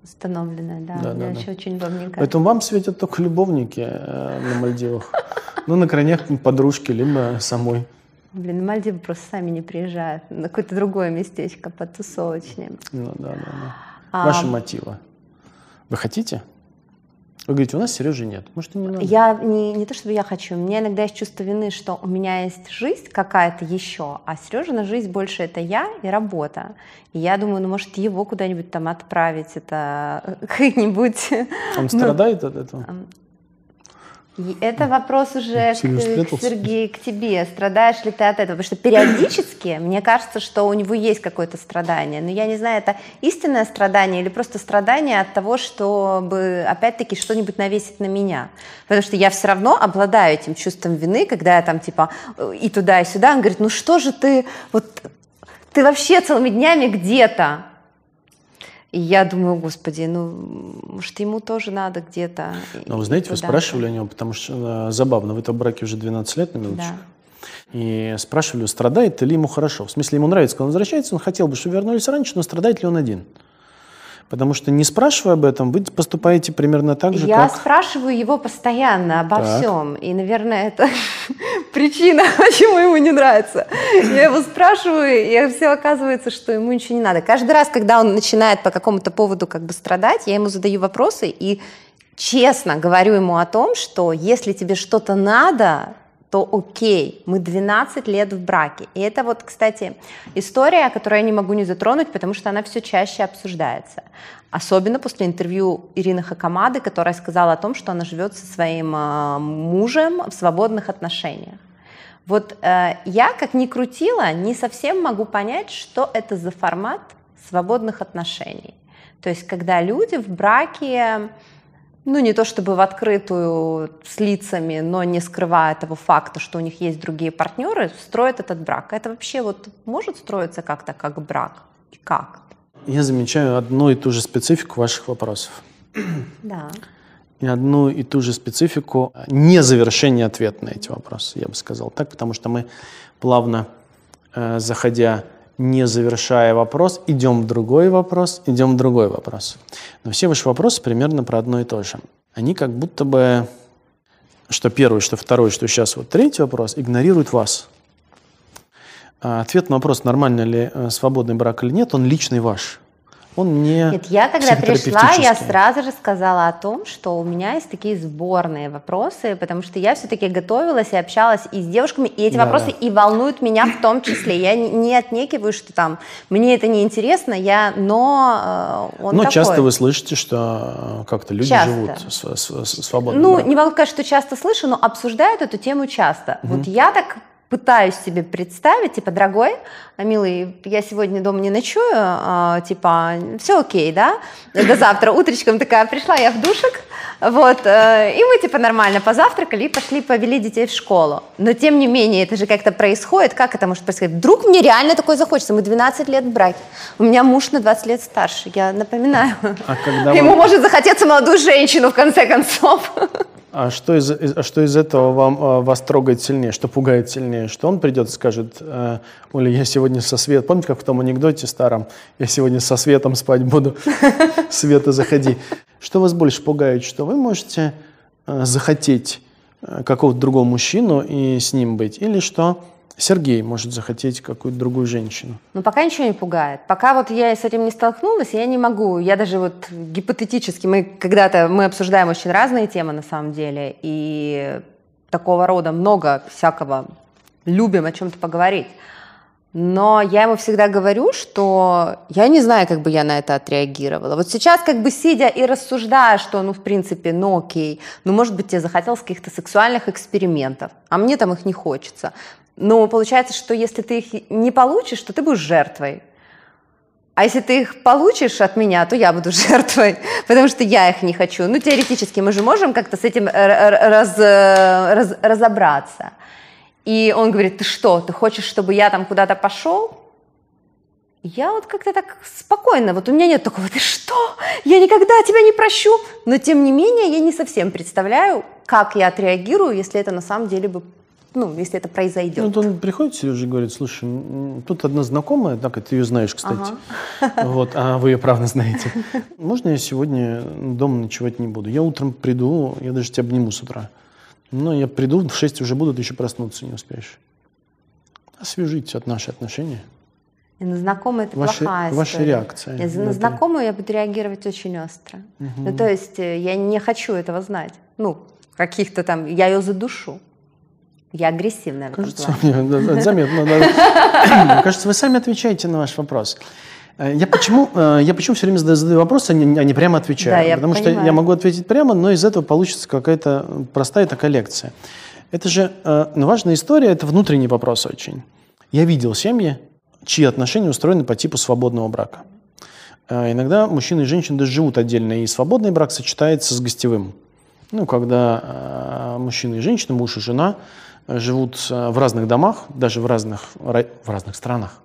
Установленная, да. да, да, да. очень не Поэтому вам светят только любовники э, на Мальдивах. Ну, на крайняк подружки, либо самой. Блин, на Мальдивы просто сами не приезжают. На какое-то другое местечко потусовочнее. Ну, да, да, да. А... Ваши мотивы. Вы хотите? Вы говорите, у нас Сережи нет. Может, и не надо? Я не, не то, чтобы я хочу. У меня иногда есть чувство вины, что у меня есть жизнь какая-то еще, а Сережина жизнь больше это я и работа. И я думаю, ну, может, его куда-нибудь там отправить, это как-нибудь... Он ну, страдает от этого? И это вопрос уже к, к Сергею, к тебе. Страдаешь ли ты от этого? Потому что периодически мне кажется, что у него есть какое-то страдание. Но я не знаю, это истинное страдание или просто страдание от того, чтобы опять-таки что-нибудь навесить на меня. Потому что я все равно обладаю этим чувством вины, когда я там типа и туда, и сюда. Он говорит, ну что же ты, вот ты вообще целыми днями где-то. И я думаю, господи, ну, может, ему тоже надо где-то. Ну, вы знаете, вы спрашивали о нем, потому что э, забавно, вы в браке уже 12 лет, на минуточку. Да. И спрашивали, страдает ли ему хорошо. В смысле, ему нравится, когда он возвращается, он хотел бы, чтобы вернулись раньше, но страдает ли он один? Потому что не спрашивая об этом, вы поступаете примерно так же, Я как... спрашиваю его постоянно обо так. всем. И, наверное, это причина, почему ему не нравится. Я его спрашиваю, и все оказывается, что ему ничего не надо. Каждый раз, когда он начинает по какому-то поводу как бы страдать, я ему задаю вопросы и честно говорю ему о том, что если тебе что-то надо, то окей, мы 12 лет в браке. И это вот, кстати, история, которую я не могу не затронуть, потому что она все чаще обсуждается. Особенно после интервью Ирины Хакамады, которая сказала о том, что она живет со своим э, мужем в свободных отношениях. Вот э, я, как ни крутила, не совсем могу понять, что это за формат свободных отношений. То есть, когда люди в браке ну, не то чтобы в открытую с лицами, но не скрывая того факта, что у них есть другие партнеры, строят этот брак. Это вообще вот может строиться как-то как брак? И как? Я замечаю одну и ту же специфику ваших вопросов. Да. И одну и ту же специфику не завершения ответа на эти вопросы, я бы сказал так, потому что мы плавно, э, заходя не завершая вопрос, идем в другой вопрос, идем в другой вопрос. Но все ваши вопросы примерно про одно и то же. Они как будто бы, что первый, что второй, что сейчас вот третий вопрос, игнорируют вас. А ответ на вопрос, нормально ли э, свободный брак или нет, он личный ваш он не Нет, я когда пришла, я сразу же сказала о том, что у меня есть такие сборные вопросы, потому что я все-таки готовилась и общалась и с девушками, и эти да, вопросы да. и волнуют меня в том числе. Я не отнекиваю, что там мне это не интересно, я, но э, он Но такой. часто вы слышите, что э, как-то люди часто. живут с, с, с, свободно. Ну, не могу сказать, что часто слышу, но обсуждают эту тему часто. Угу. Вот я так пытаюсь себе представить, типа, дорогой, милый, я сегодня дома не ночую, а, типа, все окей, да, до завтра, утречком такая пришла я в душек, вот, э, и мы, типа, нормально позавтракали и пошли, повели детей в школу. Но, тем не менее, это же как-то происходит, как это может происходить? Вдруг мне реально такое захочется, мы 12 лет в браке, у меня муж на 20 лет старше, я напоминаю. А когда Ему вы... может захотеться молодую женщину, в конце концов. А что из, а что из этого вам, а, вас трогает сильнее, что пугает сильнее? Что он придет и скажет, э, Оля, я сегодня со Светом, помните, как в том анекдоте старом, я сегодня со Светом спать буду, Света, заходи. Что вас больше пугает, что вы можете э, захотеть э, какого-то другого мужчину и с ним быть, или что Сергей может захотеть какую-то другую женщину. Ну, пока ничего не пугает. Пока вот я с этим не столкнулась, я не могу. Я даже вот гипотетически, мы когда-то, мы обсуждаем очень разные темы на самом деле, и такого рода много всякого любим о чем-то поговорить. Но я ему всегда говорю, что я не знаю, как бы я на это отреагировала. Вот сейчас как бы сидя и рассуждая, что, ну, в принципе, ну окей, ну, может быть, тебе захотелось каких-то сексуальных экспериментов, а мне там их не хочется. Но получается, что если ты их не получишь, то ты будешь жертвой. А если ты их получишь от меня, то я буду жертвой, потому что я их не хочу. Ну, теоретически мы же можем как-то с этим раз, раз, разобраться. И он говорит, ты что, ты хочешь, чтобы я там куда-то пошел? Я вот как-то так спокойно, вот у меня нет такого, ты что, я никогда тебя не прощу. Но тем не менее, я не совсем представляю, как я отреагирую, если это на самом деле бы ну, если это произойдет. Ну, вот он приходит, Сережа, и говорит, слушай, тут одна знакомая, так, ты ее знаешь, кстати, ага. вот, а вы ее правда знаете. Можно я сегодня дома ночевать не буду? Я утром приду, я даже тебя обниму с утра. Но я приду, в 6 уже буду, ты еще проснуться не успеешь. Освежите от наши отношения. На знакомые это ваши, плохая Ваша история. реакция. И на знакомую я буду реагировать очень остро. Угу. Ну, то есть э, я не хочу этого знать. Ну, каких-то там, я ее задушу. Я агрессивная в Кажется, этом плане. заметно. Да. Кажется, вы сами отвечаете на ваш вопрос. Э, я почему, э, я почему все время задаю вопросы, а не, а не прямо отвечаю? Да, я Потому понимаю. что я могу ответить прямо, но из этого получится какая-то простая такая лекция. Это же э, ну, важная история, это внутренний вопрос очень. Я видел семьи, чьи отношения устроены по типу свободного брака. Иногда мужчины и женщины даже живут отдельно, и свободный брак сочетается с гостевым. Ну, когда мужчина и женщина, муж и жена живут в разных домах, даже в разных, в разных странах,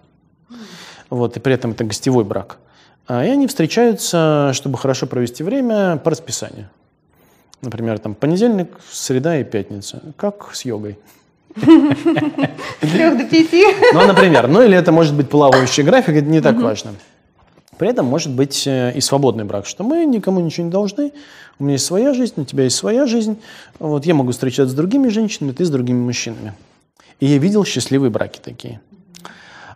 вот, и при этом это гостевой брак. А, и они встречаются, чтобы хорошо провести время по расписанию. Например, там понедельник, среда и пятница. Как с йогой. С трех до пяти. Ну, например. Ну, или это может быть плавающий график, это не так важно. При этом может быть э, и свободный брак, что мы никому ничего не должны, у меня есть своя жизнь, у тебя есть своя жизнь, вот я могу встречаться с другими женщинами, ты с другими мужчинами. И я видел счастливые браки такие.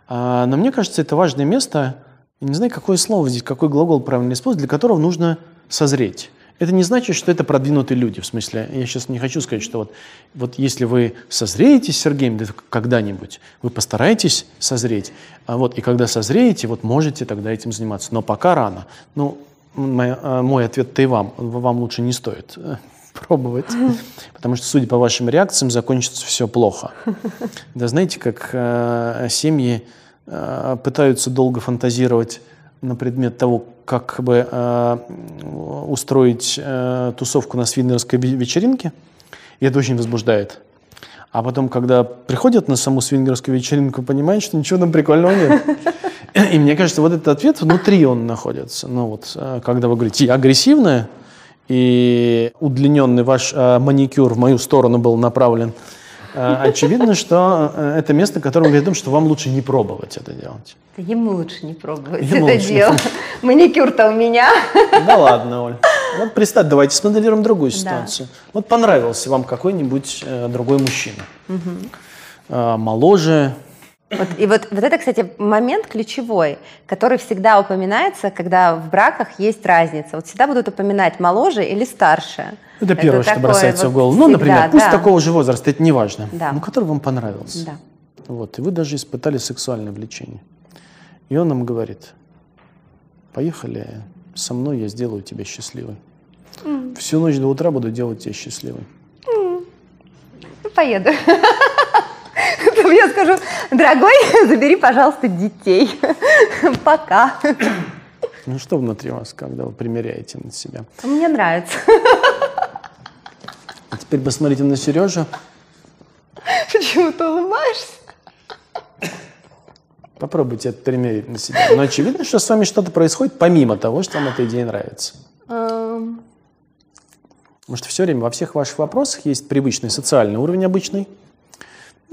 А, но мне кажется, это важное место, я не знаю, какое слово здесь, какой глагол правильно использовать, для которого нужно созреть. Это не значит, что это продвинутые люди. В смысле, я сейчас не хочу сказать, что вот, вот если вы созреете с Сергеем когда-нибудь, вы постараетесь созреть, а вот, и когда созреете, вот можете тогда этим заниматься. Но пока рано. Ну, мой, а, мой ответ-то и вам. Вам лучше не стоит э, пробовать, потому что, судя по вашим реакциям, закончится все плохо. Да знаете, как э, семьи э, пытаются долго фантазировать на предмет того, как бы э, устроить э, тусовку на свингерской вечеринке, и это очень возбуждает. А потом, когда приходят на саму свингерскую вечеринку, понимают, что ничего там прикольного нет. И мне кажется, вот этот ответ внутри он находится. Ну вот, э, когда вы говорите, я агрессивная, и удлиненный ваш э, маникюр в мою сторону был направлен, очевидно, что э, это место, о том, что вам лучше не пробовать это делать. Ему лучше не пробовать Ему это дело. Маникюр-то у меня. Да ладно, Оль. Вот представь, давайте смоделируем другую ситуацию. Да. Вот понравился вам какой-нибудь э, другой мужчина. Угу. Э, моложе, вот, и вот, вот это, кстати, момент ключевой, который всегда упоминается, когда в браках есть разница. Вот всегда будут упоминать моложе или старше. Это первое, это что бросается вот в голову. Ну, например, пусть да. такого же возраста, это не важно, да. но который вам понравился. Да. Вот, и вы даже испытали сексуальное влечение. И он нам говорит, поехали со мной, я сделаю тебя счастливой. Mm. Всю ночь до утра буду делать тебя счастливой. Mm. Поеду. Я скажу, дорогой, забери, пожалуйста, детей. Пока. Ну что внутри вас, когда вы примеряете на себя? Мне нравится. А теперь посмотрите на Сережу. Почему ты улыбаешься? Попробуйте это примерить на себя. Но очевидно, что с вами что-то происходит, помимо того, что вам эта идея нравится. Um... Может, все время во всех ваших вопросах есть привычный социальный уровень обычный,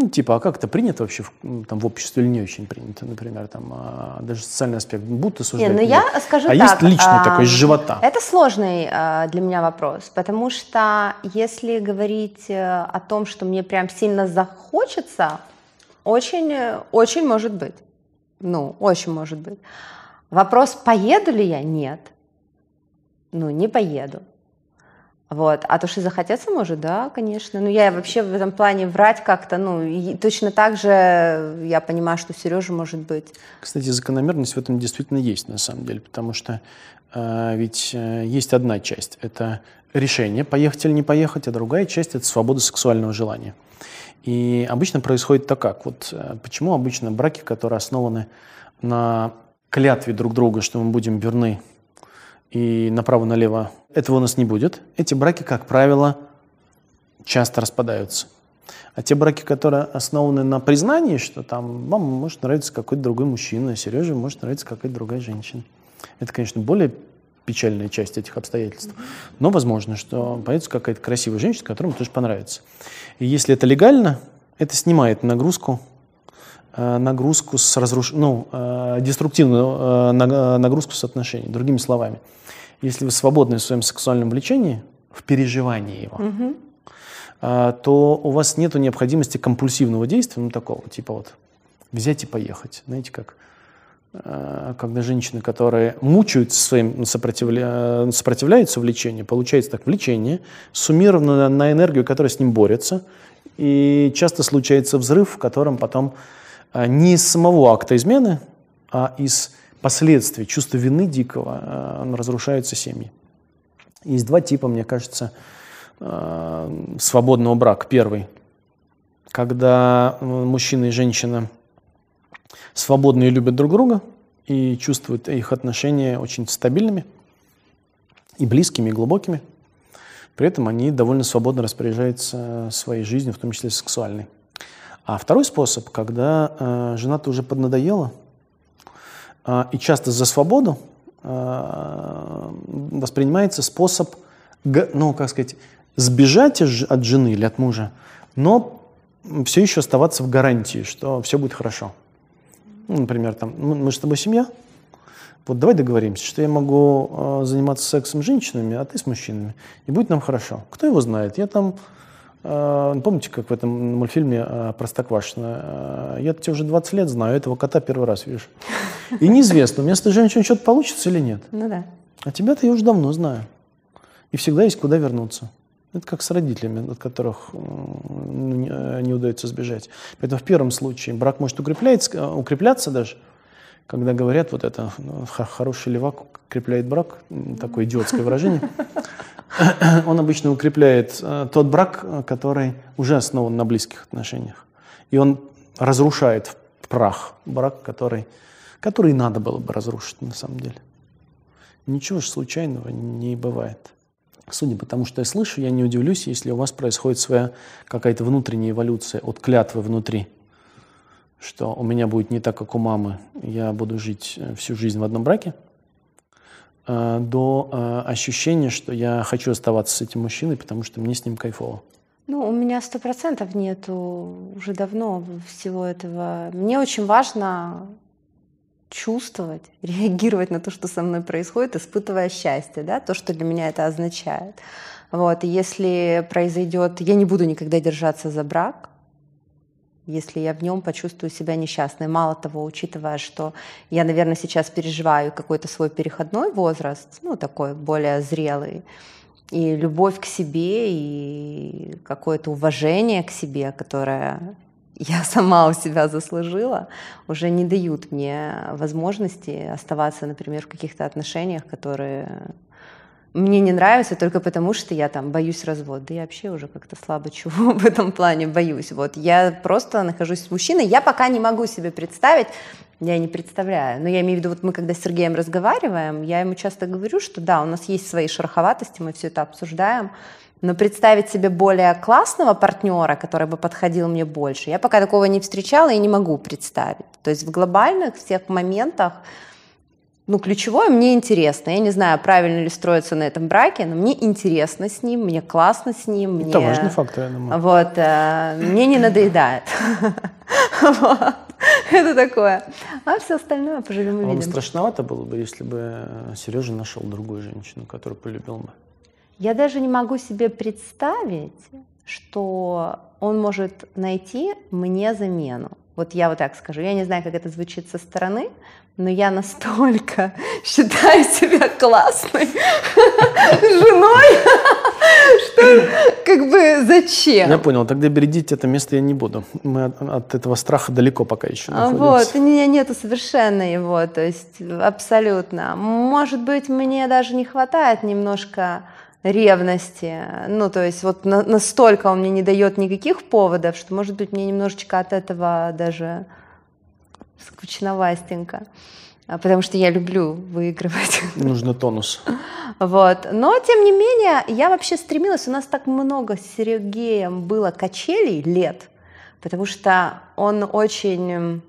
ну, типа, а как это принято вообще в, ну, там, в обществе или не очень принято, например, там, а, даже социальный аспект будут осуждать? Не, ну я скажу а так. есть личный а, такой, из живота? Это сложный а, для меня вопрос, потому что если говорить э, о том, что мне прям сильно захочется, очень, очень может быть. Ну, очень может быть. Вопрос, поеду ли я? Нет. Ну, не поеду. Вот. А то, что захотеться может, да, конечно. Ну, я вообще в этом плане врать как-то, ну, и точно так же я понимаю, что Сережа может быть. Кстати, закономерность в этом действительно есть, на самом деле, потому что э, ведь э, есть одна часть – это решение, поехать или не поехать, а другая часть – это свобода сексуального желания. И обычно происходит так как. Вот э, почему обычно браки, которые основаны на клятве друг друга, что мы будем верны и направо-налево этого у нас не будет. Эти браки, как правило, часто распадаются. А те браки, которые основаны на признании, что там вам может нравиться какой-то другой мужчина, Сереже может нравиться какая-то другая женщина. Это, конечно, более печальная часть этих обстоятельств. Но возможно, что появится какая-то красивая женщина, которому тоже понравится. И если это легально, это снимает нагрузку Э, нагрузку с разруш... ну, э, деструктивную э, нагрузку с отношений. Другими словами, если вы свободны в своем сексуальном влечении, в переживании его, угу. то у вас нет необходимости компульсивного действия, ну такого, типа вот взять и поехать. Знаете, как когда женщины, которые мучаются своим, сопротивля... сопротивляются влечению, получается так, влечение, суммировано на энергию, которая с ним борется, и часто случается взрыв, в котором потом а, не из самого акта измены, а из последствий чувства вины дикого а, разрушаются семьи. Есть два типа, мне кажется, а, свободного брака. Первый, когда мужчина и женщина свободно и любят друг друга и чувствуют их отношения очень стабильными и близкими, и глубокими. При этом они довольно свободно распоряжаются своей жизнью, в том числе сексуальной. А второй способ, когда э, жена-то уже поднадоела, э, и часто за свободу э, воспринимается способ, ну, как сказать, сбежать от жены или от мужа, но все еще оставаться в гарантии, что все будет хорошо. Ну, например, там, мы, же с тобой семья, вот давай договоримся, что я могу э, заниматься сексом с женщинами, а ты с мужчинами, и будет нам хорошо. Кто его знает? Я там а, помните, как в этом мультфильме а, Простоквашино? А, я тебя уже 20 лет знаю, этого кота первый раз вижу. И неизвестно, у меня с этой женщиной что-то получится или нет. Ну да. А тебя-то я уже давно знаю. И всегда есть куда вернуться. Это как с родителями, от которых ну, не удается сбежать. Поэтому в первом случае брак может укрепляться, укрепляться даже, когда говорят вот это, ну, хороший левак укрепляет брак, такое идиотское выражение. он обычно укрепляет э, тот брак, который уже основан на близких отношениях. И он разрушает в прах брак, который, который надо было бы разрушить на самом деле. Ничего же случайного не бывает. Судя по тому, что я слышу, я не удивлюсь, если у вас происходит своя какая-то внутренняя эволюция от клятвы внутри, что у меня будет не так, как у мамы, я буду жить э, всю жизнь в одном браке – Э, до э, ощущения, что я хочу оставаться с этим мужчиной, потому что мне с ним кайфово? Ну, у меня сто процентов нету уже давно всего этого. Мне очень важно чувствовать, реагировать на то, что со мной происходит, испытывая счастье, да, то, что для меня это означает. Вот, если произойдет, я не буду никогда держаться за брак, если я в нем почувствую себя несчастной. Мало того, учитывая, что я, наверное, сейчас переживаю какой-то свой переходной возраст, ну, такой более зрелый, и любовь к себе, и какое-то уважение к себе, которое я сама у себя заслужила, уже не дают мне возможности оставаться, например, в каких-то отношениях, которые мне не нравится только потому, что я там боюсь развода. Да я вообще уже как-то слабо чего в этом плане боюсь. Вот я просто нахожусь с мужчиной, я пока не могу себе представить, я не представляю. Но я имею в виду, вот мы когда с Сергеем разговариваем, я ему часто говорю, что да, у нас есть свои шероховатости, мы все это обсуждаем, но представить себе более классного партнера, который бы подходил мне больше, я пока такого не встречала и не могу представить. То есть в глобальных всех моментах ну, ключевое мне интересно. Я не знаю, правильно ли строиться на этом браке, но мне интересно с ним, мне классно с ним. Мне... Это важный фактор, я думаю. Вот, э, мне не надоедает. Это такое. А все остальное поживем и видим. Вам страшновато было бы, если бы Сережа нашел другую женщину, которую полюбил бы? Я даже не могу себе представить, что он может найти мне замену. Вот я вот так скажу. Я не знаю, как это звучит со стороны, но я настолько считаю себя классной женой, Что, как бы, зачем? Я понял, тогда бередить это место я не буду. Мы от, этого страха далеко пока еще а находимся. Вот, у меня нету совершенно его, то есть абсолютно. Может быть, мне даже не хватает немножко ревности. Ну, то есть вот на, настолько он мне не дает никаких поводов, что, может быть, мне немножечко от этого даже скучновастенько. А, потому что я люблю выигрывать. Нужно тонус. Вот. Но, тем не менее, я вообще стремилась, у нас так много с Сергеем было качелей лет, потому что он очень...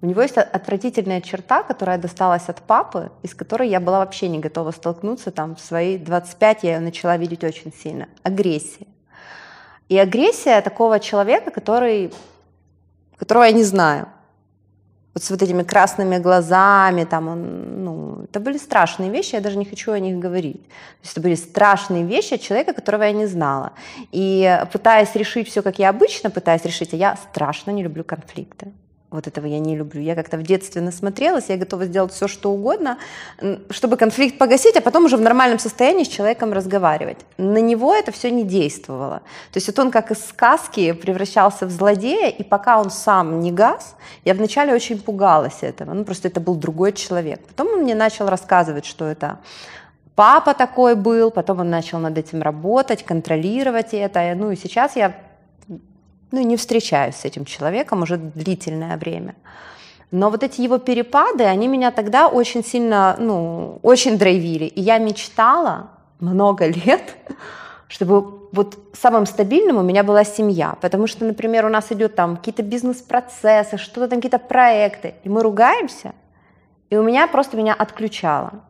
У него есть отвратительная черта, которая досталась от папы, из которой я была вообще не готова столкнуться. Там в свои 25 я ее начала видеть очень сильно. Агрессия. И агрессия такого человека, который, которого я не знаю вот с вот этими красными глазами, там он, ну, это были страшные вещи, я даже не хочу о них говорить. То есть это были страшные вещи от человека, которого я не знала. И пытаясь решить все, как я обычно пытаюсь решить, а я страшно не люблю конфликты. Вот этого я не люблю. Я как-то в детстве насмотрелась, я готова сделать все, что угодно, чтобы конфликт погасить, а потом уже в нормальном состоянии с человеком разговаривать. На него это все не действовало. То есть вот он как из сказки превращался в злодея, и пока он сам не газ, я вначале очень пугалась этого. Ну, просто это был другой человек. Потом он мне начал рассказывать, что это папа такой был, потом он начал над этим работать, контролировать это. Ну и сейчас я ну, не встречаюсь с этим человеком уже длительное время. Но вот эти его перепады, они меня тогда очень сильно, ну, очень драйвили. И я мечтала много лет, чтобы вот самым стабильным у меня была семья. Потому что, например, у нас идет там какие-то бизнес-процессы, что-то там, какие-то проекты, и мы ругаемся, и у меня просто меня отключало.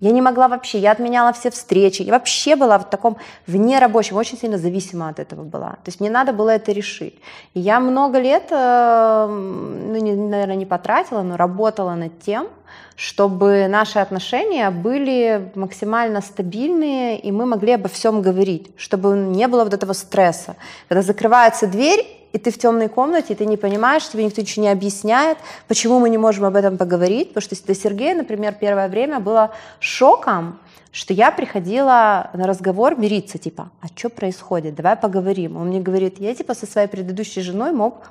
Я не могла вообще, я отменяла все встречи, я вообще была в таком вне рабочем, очень сильно зависима от этого была. То есть мне надо было это решить. И я много лет, э, ну, не, наверное, не потратила, но работала над тем, чтобы наши отношения были максимально стабильные, и мы могли обо всем говорить, чтобы не было вот этого стресса. Когда закрывается дверь, и ты в темной комнате, и ты не понимаешь, тебе никто ничего не объясняет, почему мы не можем об этом поговорить, потому что для Сергея, например, первое время было шоком, что я приходила на разговор мириться, типа, а что происходит, давай поговорим. Он мне говорит, я типа со своей предыдущей женой мог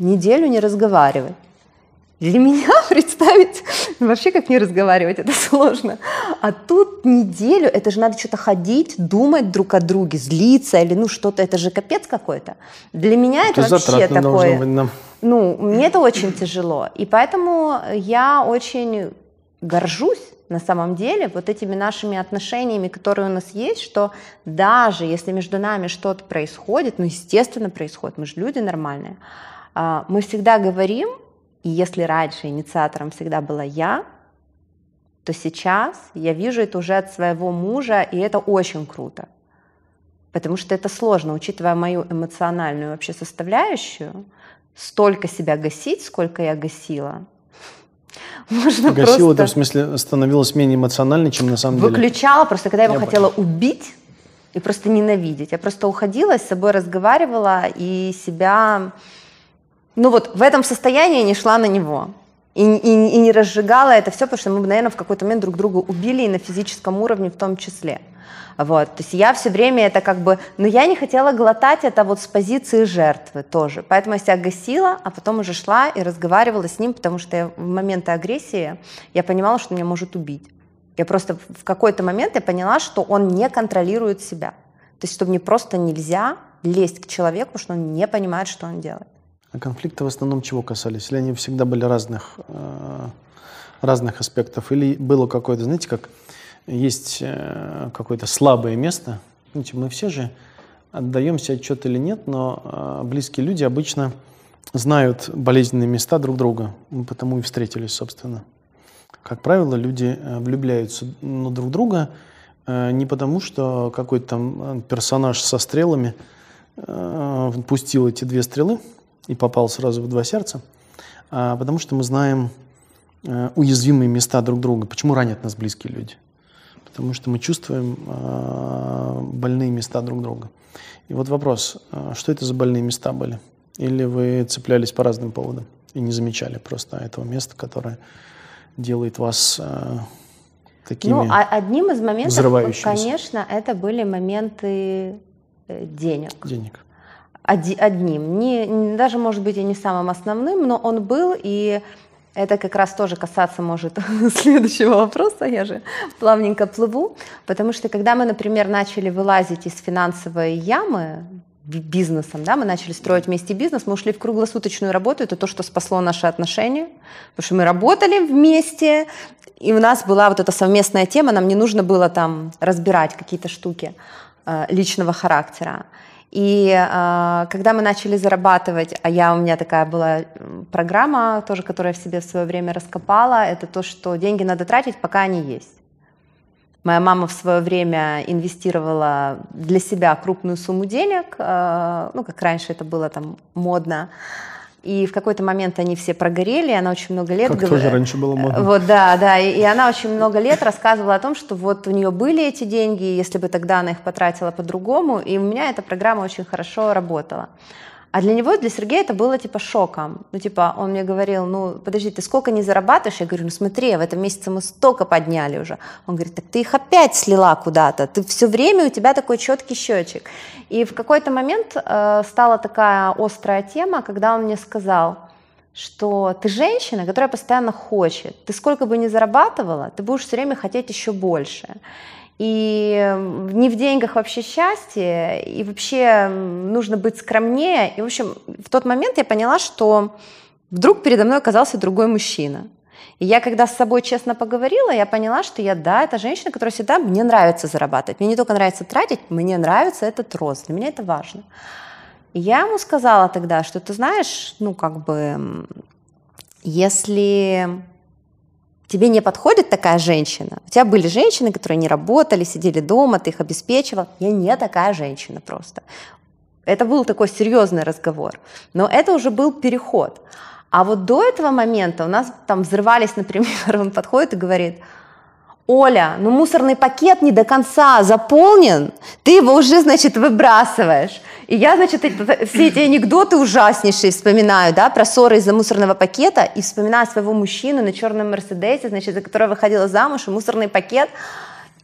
неделю не разговаривать. Для меня представить вообще как не разговаривать, это сложно. А тут неделю, это же надо что-то ходить, думать друг о друге, злиться или ну что-то, это же капец какой-то. Для меня это, это вообще такое... Быть нам. Ну, мне это очень тяжело. И поэтому я очень горжусь на самом деле вот этими нашими отношениями, которые у нас есть, что даже если между нами что-то происходит, ну, естественно, происходит, мы же люди нормальные, а, мы всегда говорим и если раньше инициатором всегда была я, то сейчас я вижу это уже от своего мужа, и это очень круто. Потому что это сложно, учитывая мою эмоциональную вообще составляющую, столько себя гасить, сколько я гасила. Можно Гасила, просто... это в смысле становилась менее эмоциональной, чем на самом Выключала, деле? Выключала, просто когда я его я хотела понял. убить и просто ненавидеть. Я просто уходила, с собой разговаривала и себя ну вот в этом состоянии не шла на него. И, и, и не разжигала это все, потому что мы, наверное, в какой-то момент друг друга убили и на физическом уровне в том числе. Вот. То есть я все время это как бы... Но я не хотела глотать это вот с позиции жертвы тоже. Поэтому я себя гасила, а потом уже шла и разговаривала с ним, потому что я, в моменты агрессии я понимала, что меня может убить. Я просто в какой-то момент я поняла, что он не контролирует себя. То есть что мне просто нельзя лезть к человеку, что он не понимает, что он делает. А конфликты в основном чего касались? Или они всегда были разных, э, разных аспектов? Или было какое-то, знаете, как есть э, какое-то слабое место? Знаете, мы все же отдаем себе отчет или нет, но э, близкие люди обычно знают болезненные места друг друга. Мы потому и встретились, собственно. Как правило, люди влюбляются на друг друга не потому, что какой-то там персонаж со стрелами пустил эти две стрелы, и попал сразу в два сердца, а, потому что мы знаем э, уязвимые места друг друга. Почему ранят нас близкие люди? Потому что мы чувствуем а, больные места друг друга. И вот вопрос, а, что это за больные места были? Или вы цеплялись по разным поводам и не замечали просто этого места, которое делает вас такими Ну, а одним из моментов, конечно, это были моменты э, денег. денег? Одним. Не, даже, может быть, и не самым основным, но он был, и это как раз тоже касаться может следующего вопроса, я же плавненько плыву, потому что когда мы, например, начали вылазить из финансовой ямы, би- бизнесом, да, мы начали строить вместе бизнес, мы ушли в круглосуточную работу, это то, что спасло наши отношения, потому что мы работали вместе, и у нас была вот эта совместная тема, нам не нужно было там разбирать какие-то штуки э, личного характера. И э, когда мы начали зарабатывать, а я у меня такая была программа, тоже, которая в себе в свое время раскопала, это то, что деньги надо тратить, пока они есть. Моя мама в свое время инвестировала для себя крупную сумму денег, э, ну, как раньше это было там модно, и в какой-то момент они все прогорели, она очень много лет... Как гов- тоже раньше было модно. Вот, да, да, и, и она очень много лет рассказывала о том, что вот у нее были эти деньги, если бы тогда она их потратила по-другому, и у меня эта программа очень хорошо работала. А для него, для Сергея это было типа шоком. Ну, типа, он мне говорил, ну, подожди, ты сколько не зарабатываешь? Я говорю, ну, смотри, в этом месяце мы столько подняли уже. Он говорит, так ты их опять слила куда-то. Ты все время, у тебя такой четкий счетчик. И в какой-то момент э, стала такая острая тема, когда он мне сказал, что ты женщина, которая постоянно хочет. Ты сколько бы ни зарабатывала, ты будешь все время хотеть еще больше. И не в деньгах вообще счастье, и вообще нужно быть скромнее. И, в общем, в тот момент я поняла, что вдруг передо мной оказался другой мужчина. И я, когда с собой честно поговорила, я поняла, что я, да, это женщина, которая всегда, мне нравится зарабатывать. Мне не только нравится тратить, мне нравится этот рост. Для меня это важно. И я ему сказала тогда, что ты знаешь, ну, как бы, если тебе не подходит такая женщина, у тебя были женщины, которые не работали, сидели дома, ты их обеспечивал, я не такая женщина просто. Это был такой серьезный разговор. Но это уже был переход. А вот до этого момента у нас там взрывались, например, он подходит и говорит, Оля, ну мусорный пакет не до конца заполнен, ты его уже, значит, выбрасываешь. И я, значит, все эти анекдоты ужаснейшие вспоминаю, да, про ссоры из-за мусорного пакета, и вспоминаю своего мужчину на черном Мерседесе, значит, за которого выходила замуж, и мусорный пакет.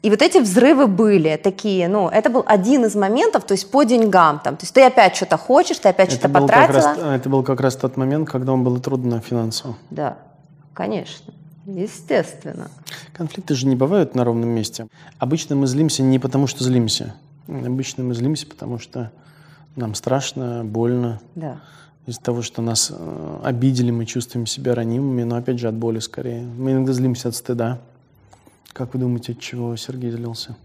И вот эти взрывы были такие, ну, это был один из моментов, то есть по деньгам, там, то есть ты опять что-то хочешь, ты опять что-то был, потратила. раз, это был как раз тот момент, когда вам было трудно финансово. Да, конечно, естественно. Конфликты же не бывают на ровном месте. Обычно мы злимся не потому, что злимся. Обычно мы злимся, потому что нам страшно, больно. Да. Из-за того, что нас э, обидели, мы чувствуем себя ранимыми, но опять же от боли скорее. Мы иногда злимся от стыда. Как вы думаете, от чего Сергей злился?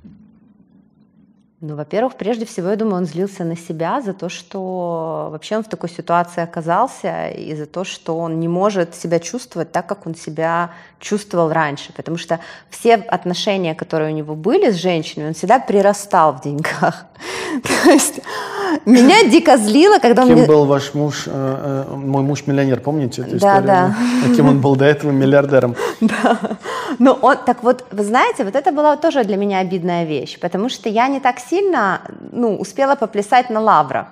Ну, во-первых, прежде всего, я думаю, он злился на себя за то, что вообще он в такой ситуации оказался, и за то, что он не может себя чувствовать так, как он себя чувствовал раньше. Потому что все отношения, которые у него были с женщиной, он всегда прирастал в деньгах. То есть меня дико злило, когда он Кем мне... был ваш муж? э, э, мой муж миллионер, помните эту Да, историю? да. А кем он был до этого миллиардером? Да. Но он, так вот, вы знаете, вот это была тоже для меня обидная вещь, потому что я не так сильно, ну, успела поплясать на лаврах.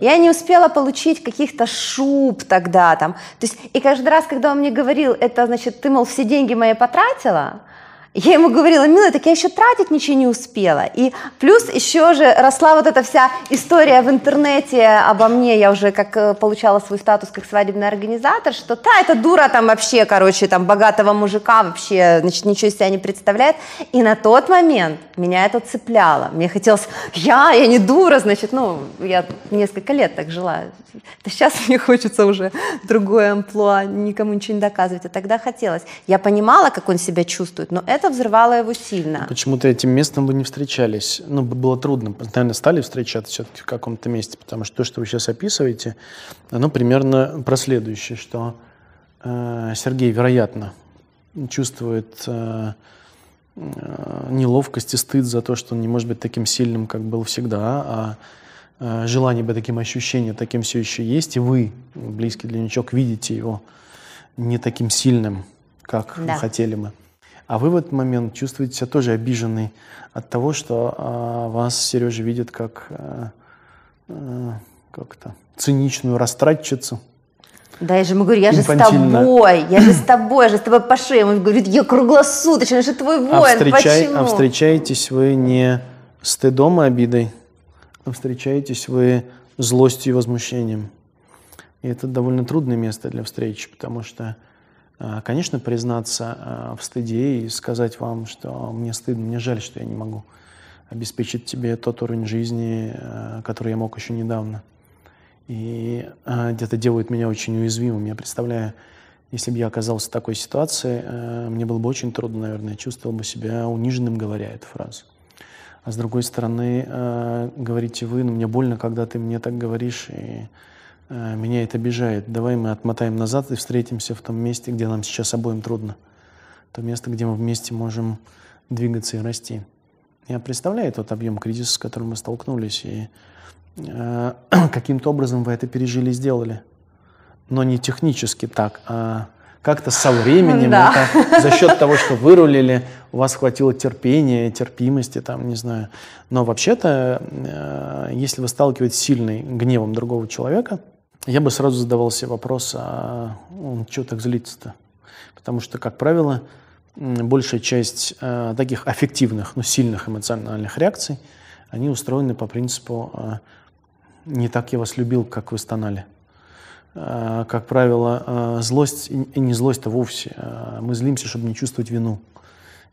Я не успела получить каких-то шуб тогда там. То есть, и каждый раз, когда он мне говорил, это значит, ты, мол, все деньги мои потратила, я ему говорила, милая, так я еще тратить ничего не успела. И плюс еще же росла вот эта вся история в интернете обо мне. Я уже как э, получала свой статус как свадебный организатор, что та, эта дура там вообще, короче, там богатого мужика вообще, значит, ничего из себя не представляет. И на тот момент меня это цепляло. Мне хотелось, я, я не дура, значит, ну, я несколько лет так жила. Да сейчас мне хочется уже другое амплуа, никому ничего не доказывать. А тогда хотелось. Я понимала, как он себя чувствует, но это взрывало его сильно. Почему-то этим местом вы не встречались. Ну, было трудно. Наверное, стали встречаться все-таки в каком-то месте, потому что то, что вы сейчас описываете, оно примерно про следующее, что э, Сергей, вероятно, чувствует э, э, неловкость и стыд за то, что он не может быть таким сильным, как был всегда, а э, желание быть таким ощущением, таким все еще есть, и вы, близкий для видите его не таким сильным, как Да. хотели мы. А вы в этот момент чувствуете себя тоже обиженной от того, что а, вас Сережа видит как, а, а, как то циничную растратчицу, Да, я же ему говорю, я же с тобой, я же с тобой, я же с тобой по шее. Он говорит, я круглосуточно, я же твой а воин, а встречай, почему? А встречаетесь вы не стыдом и обидой, а встречаетесь вы злостью и возмущением. И это довольно трудное место для встречи, потому что, конечно, признаться а, в стыде и сказать вам, что мне стыдно, мне жаль, что я не могу обеспечить тебе тот уровень жизни, который я мог еще недавно – и это делает меня очень уязвимым. Я представляю, если бы я оказался в такой ситуации, мне было бы очень трудно, наверное, чувствовал бы себя униженным, говоря эту фразу. А с другой стороны, говорите вы, ну мне больно, когда ты мне так говоришь, и меня это обижает. Давай мы отмотаем назад и встретимся в том месте, где нам сейчас обоим трудно. То место, где мы вместе можем двигаться и расти. Я представляю тот объем кризиса, с которым мы столкнулись, и Э, каким-то образом вы это пережили и сделали. Но не технически так, а как-то со временем, да. это, за счет того, что вырулили, у вас хватило терпения, терпимости, там, не знаю. Но вообще-то, э, если вы сталкиваетесь с сильным гневом другого человека, я бы сразу задавал себе вопрос, а он что так злится-то? Потому что, как правило, большая часть э, таких аффективных, но сильных эмоциональных реакций, они устроены по принципу не так я вас любил, как вы стонали. А, как правило, а, злость, и не злость-то вовсе, а мы злимся, чтобы не чувствовать вину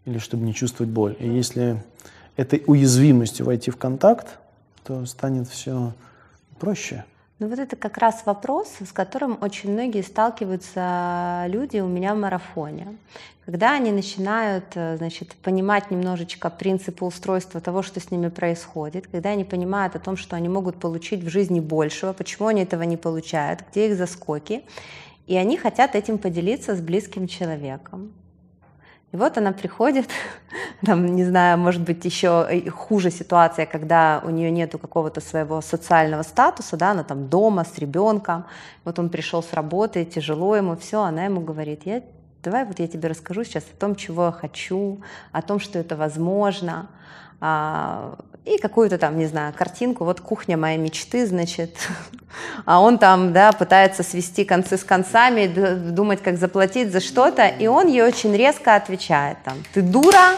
или чтобы не чувствовать боль. И если этой уязвимостью войти в контакт, то станет все проще. Ну вот это как раз вопрос, с которым очень многие сталкиваются люди у меня в марафоне. Когда они начинают э, значит, понимать немножечко принципы устройства того, что с ними происходит, когда они понимают о том, что они могут получить в жизни большего, почему они этого не получают, где их заскоки, и они хотят этим поделиться с близким человеком. И вот она приходит, там, не знаю, может быть, еще хуже ситуация, когда у нее нету какого-то своего социального статуса, да, она там дома с ребенком, вот он пришел с работы, тяжело ему, все, она ему говорит, я, давай вот я тебе расскажу сейчас о том, чего я хочу, о том, что это возможно, а, и какую-то там, не знаю, картинку, вот кухня моей мечты, значит, а он там, да, пытается свести концы с концами, думать, как заплатить за что-то, и он ей очень резко отвечает, там, ты дура,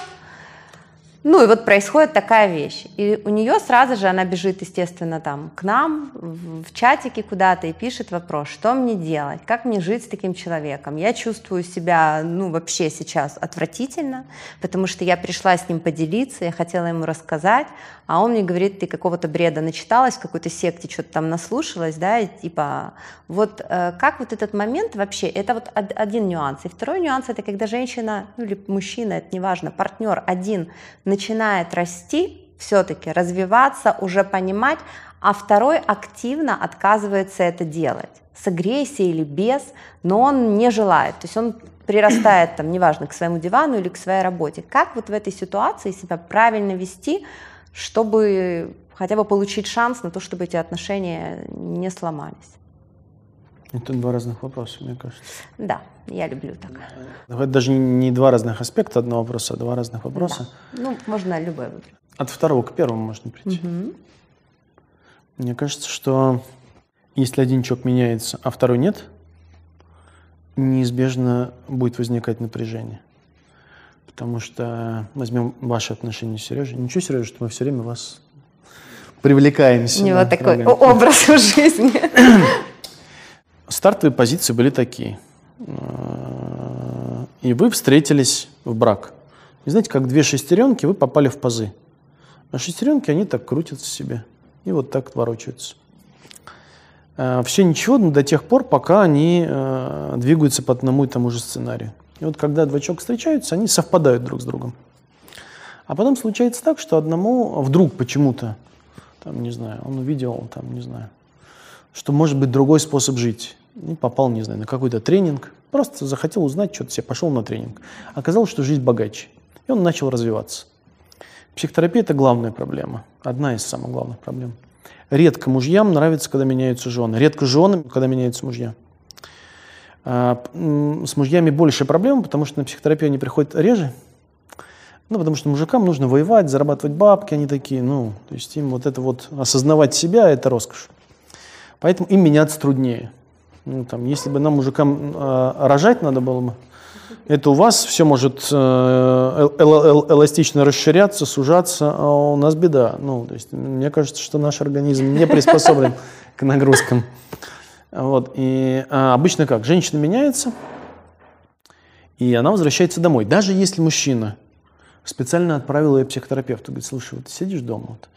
ну и вот происходит такая вещь. И у нее сразу же она бежит, естественно, там к нам в чатике куда-то и пишет вопрос, что мне делать, как мне жить с таким человеком. Я чувствую себя, ну, вообще сейчас отвратительно, потому что я пришла с ним поделиться, я хотела ему рассказать, а он мне говорит, ты какого-то бреда начиталась, в какой-то секте что-то там наслушалась, да, и типа, вот э, как вот этот момент вообще, это вот один нюанс. И второй нюанс, это когда женщина, ну или мужчина, это неважно, партнер один начинает расти, все-таки развиваться, уже понимать, а второй активно отказывается это делать, с агрессией или без, но он не желает, то есть он прирастает там, неважно, к своему дивану или к своей работе. Как вот в этой ситуации себя правильно вести, чтобы хотя бы получить шанс на то, чтобы эти отношения не сломались. Это два разных вопроса, мне кажется. Да, я люблю так. Это даже не два разных аспекта одного вопроса, а два разных вопроса. Да. Ну, можно любой выбрать. От второго к первому можно прийти. Угу. Мне кажется, что если один человек меняется, а второй нет, неизбежно будет возникать напряжение. Потому что возьмем ваши отношения с Сережей. Ничего, Сережа, что мы все время вас привлекаем сюда. У него такой образ в жизни. Стартовые позиции были такие. И вы встретились в брак. И знаете, как две шестеренки, вы попали в пазы. А шестеренки, они так крутятся себе. И вот так ворочаются. А, все ничего но до тех пор, пока они э, двигаются по одному и тому же сценарию. И вот когда два человека встречаются, они совпадают друг с другом. А потом случается так, что одному вдруг почему-то, там, не знаю, он увидел, там, не знаю, что может быть другой способ жить. И попал, не знаю, на какой-то тренинг, просто захотел узнать что-то себе, пошел на тренинг. Оказалось, что жизнь богаче. И он начал развиваться. Психотерапия – это главная проблема, одна из самых главных проблем. Редко мужьям нравится, когда меняются жены. Редко женам, когда меняются мужья. А, с мужьями больше проблем, потому что на психотерапию они приходят реже. Ну, потому что мужикам нужно воевать, зарабатывать бабки, они такие, ну, то есть им вот это вот осознавать себя – это роскошь. Поэтому им меняться труднее. Ну, там, если бы нам, мужикам, э, рожать надо было бы, это у вас все может э, эластично расширяться, сужаться, а у нас беда. Ну, то есть, мне кажется, что наш организм не приспособлен к нагрузкам. Вот. И а, обычно как? Женщина меняется, и она возвращается домой. Даже если мужчина специально отправил ее психотерапевту, говорит, слушай, вот ты сидишь дома, вот,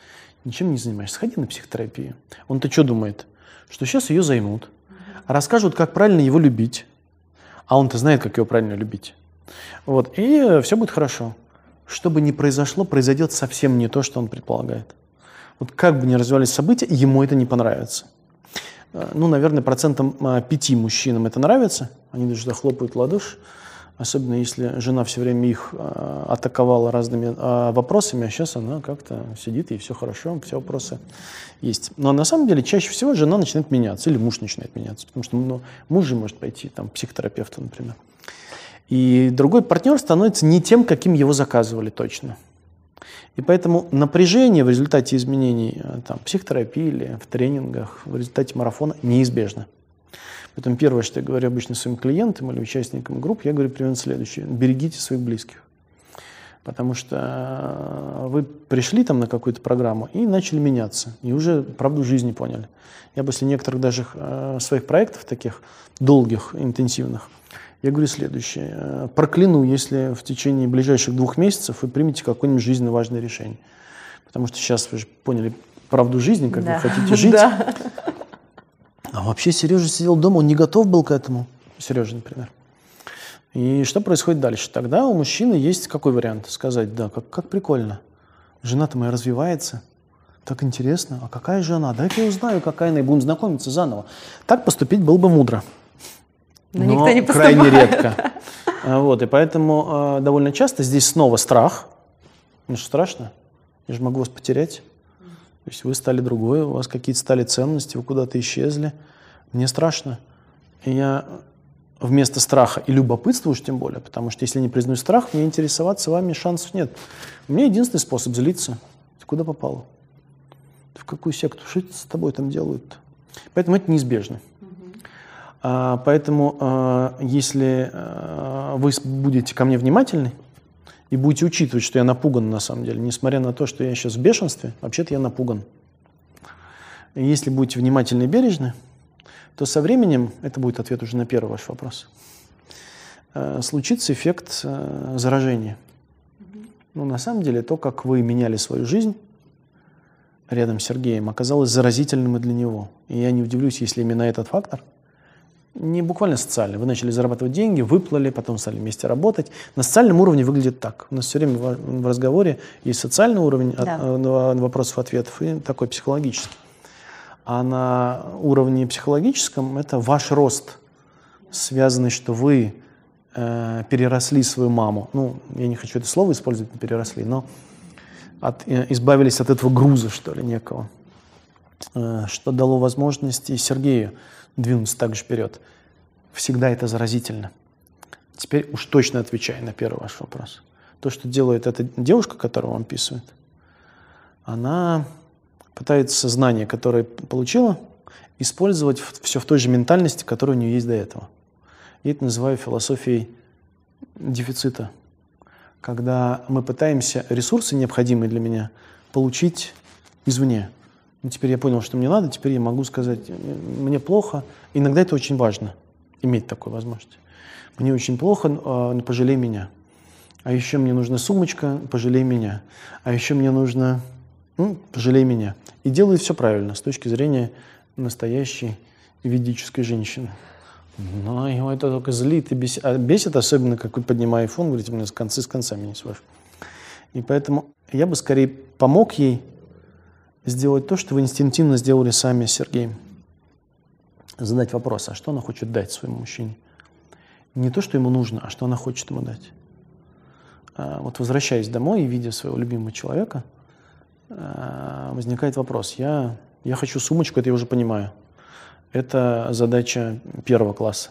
ничем не занимаешься, сходи на психотерапию. Он-то что думает? Что сейчас ее займут, расскажут, как правильно его любить, а он-то знает, как его правильно любить. Вот, и все будет хорошо. Что бы ни произошло, произойдет совсем не то, что он предполагает. Вот как бы ни развивались события, ему это не понравится. Э, ну, наверное, процентом а, пяти мужчинам это нравится. Они даже захлопают ладоши. Особенно если жена все время их э, атаковала разными э, вопросами, а сейчас она как-то сидит и все хорошо, все вопросы есть. Но на самом деле чаще всего жена начинает меняться или муж начинает меняться, потому что ну, муж же может пойти там, к психотерапевту, например. И другой партнер становится не тем, каким его заказывали точно. И поэтому напряжение в результате изменений э, там, психотерапии или в тренингах, в результате марафона неизбежно. Поэтому первое, что я говорю обычно своим клиентам или участникам групп, я говорю примерно следующее. Берегите своих близких. Потому что э, вы пришли там на какую-то программу и начали меняться. И уже правду жизни поняли. Я после некоторых даже э, своих проектов таких долгих, интенсивных, я говорю следующее. Э, прокляну, если в течение ближайших двух месяцев вы примете какое-нибудь жизненно важное решение. Потому что сейчас вы же поняли правду жизни, как да. вы хотите жить. Да. А вообще Сережа сидел дома, он не готов был к этому. Сережа, например. И что происходит дальше? Тогда у мужчины есть какой вариант? Сказать, да, как, как прикольно. Жена-то моя развивается. Так интересно. А какая же она? Дай-ка я узнаю, какая она, и будем знакомиться заново. Так поступить было бы мудро. Но, Но никто не крайне редко. А, вот, и поэтому э, довольно часто здесь снова страх. Ну что страшно? Я же могу вас потерять. То есть вы стали другой, у вас какие-то стали ценности, вы куда-то исчезли. Мне страшно. И я вместо страха и любопытства уж тем более, потому что если не признаю страх, мне интересоваться вами шансов нет. У меня единственный способ злиться. Ты куда попала? Ты в какую секту? Что с тобой там делают? Поэтому это неизбежно. А, поэтому а, если а, вы будете ко мне внимательны, и будете учитывать, что я напуган на самом деле, несмотря на то, что я сейчас в бешенстве, вообще-то я напуган. И если будете внимательны и бережны, то со временем, это будет ответ уже на первый ваш вопрос, э, случится эффект э, заражения. Ну, на самом деле, то, как вы меняли свою жизнь рядом с Сергеем, оказалось заразительным и для него. И я не удивлюсь, если именно этот фактор – не буквально социальный. Вы начали зарабатывать деньги, выплыли, потом стали вместе работать. На социальном уровне выглядит так. У нас все время в разговоре есть социальный уровень да. от, вопросов-ответов и такой психологический. А на уровне психологическом это ваш рост, связанный, что вы э, переросли свою маму. Ну, я не хочу это слово использовать, переросли, но от, э, избавились от этого груза, что ли, некого. Э, что дало возможности Сергею двинуться так же вперед. Всегда это заразительно. Теперь уж точно отвечая на первый ваш вопрос. То, что делает эта девушка, которую вам описывает, она пытается знания, которые получила, использовать все в той же ментальности, которая у нее есть до этого. Я это называю философией дефицита. Когда мы пытаемся ресурсы, необходимые для меня, получить извне. Ну, теперь я понял, что мне надо, теперь я могу сказать, мне плохо. Иногда это очень важно, иметь такую возможность. Мне очень плохо, но пожалей меня. А еще мне нужна сумочка, пожалей меня. А еще мне нужно, ну, пожалей меня. И делаю все правильно с точки зрения настоящей ведической женщины. Но его это только злит и бесит. А бесит особенно, как вы поднимая iPhone, говорите, мне с концы с концами не свожу. И поэтому я бы скорее помог ей сделать то, что вы инстинктивно сделали сами с Сергеем. Задать вопрос, а что она хочет дать своему мужчине? Не то, что ему нужно, а что она хочет ему дать. А вот возвращаясь домой и видя своего любимого человека, а, возникает вопрос. Я, я хочу сумочку, это я уже понимаю. Это задача первого класса.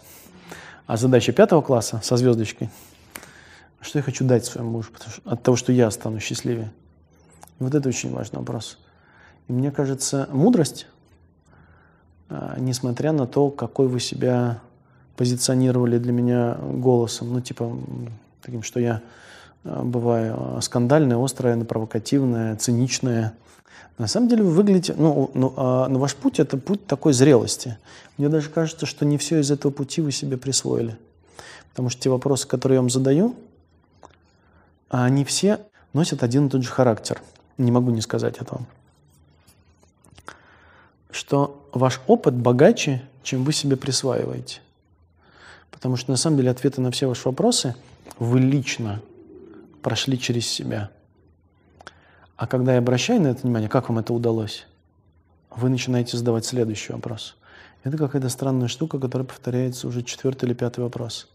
А задача пятого класса со звездочкой, что я хочу дать своему мужу от того, что я стану счастливее. Вот это очень важный вопрос. И мне кажется, мудрость а, несмотря на то, какой вы себя позиционировали для меня голосом. Ну, типа, таким, что я а, бываю скандальная, острая, провокативная, циничная. На самом деле вы выглядите, ну, ну, а, но ваш путь – это путь такой зрелости. Мне даже кажется, что не все из этого пути вы себе присвоили. Потому что те вопросы, которые я вам задаю, они все носят один и тот же характер. Не могу не сказать этого. Что ваш опыт богаче, чем вы себе присваиваете. Потому что на самом деле ответы на все ваши вопросы вы лично прошли через себя. А когда я обращаю на это внимание, как вам это удалось, вы начинаете задавать следующий вопрос. Это какая-то странная штука, которая повторяется уже четвертый или пятый вопрос.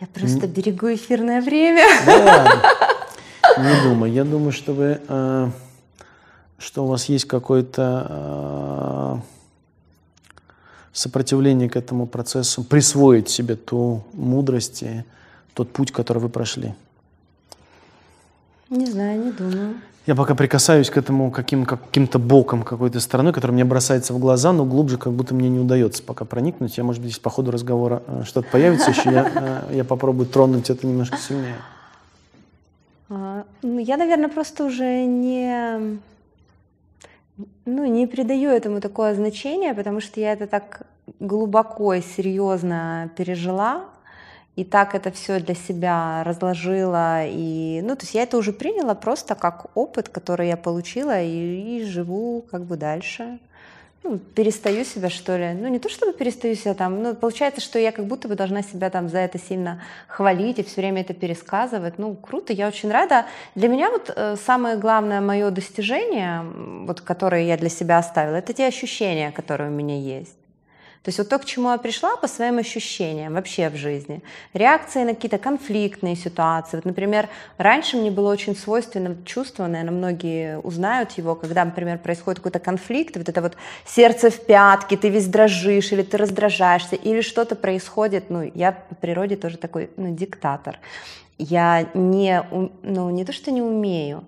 Я просто Н... берегу эфирное время. Да, не думаю. Я думаю, что вы, э, что у вас есть какое-то э, сопротивление к этому процессу, присвоить себе ту мудрость и тот путь, который вы прошли. Не знаю, не думаю. Я пока прикасаюсь к этому каким, каким-то боком какой-то стороны, который мне бросается в глаза, но глубже как будто мне не удается пока проникнуть. Я, может быть, здесь по ходу разговора э, что-то появится еще, я, э, я попробую тронуть это немножко сильнее. А, ну, я, наверное, просто уже не, ну, не придаю этому такое значение, потому что я это так глубоко и серьезно пережила, и так это все для себя разложила. И, ну, то есть я это уже приняла просто как опыт, который я получила, и, и живу как бы дальше. Ну, перестаю себя, что ли. Ну, не то чтобы перестаю себя там, но получается, что я как будто бы должна себя там за это сильно хвалить и все время это пересказывать. Ну, круто, я очень рада. Для меня вот э, самое главное мое достижение, вот, которое я для себя оставила, это те ощущения, которые у меня есть. То есть вот то, к чему я пришла по своим ощущениям вообще в жизни. Реакции на какие-то конфликтные ситуации. Вот, например, раньше мне было очень свойственно чувство, наверное, многие узнают его, когда, например, происходит какой-то конфликт, вот это вот сердце в пятке, ты весь дрожишь, или ты раздражаешься, или что-то происходит. Ну, я по природе тоже такой ну, диктатор. Я не, ну, не то, что не умею,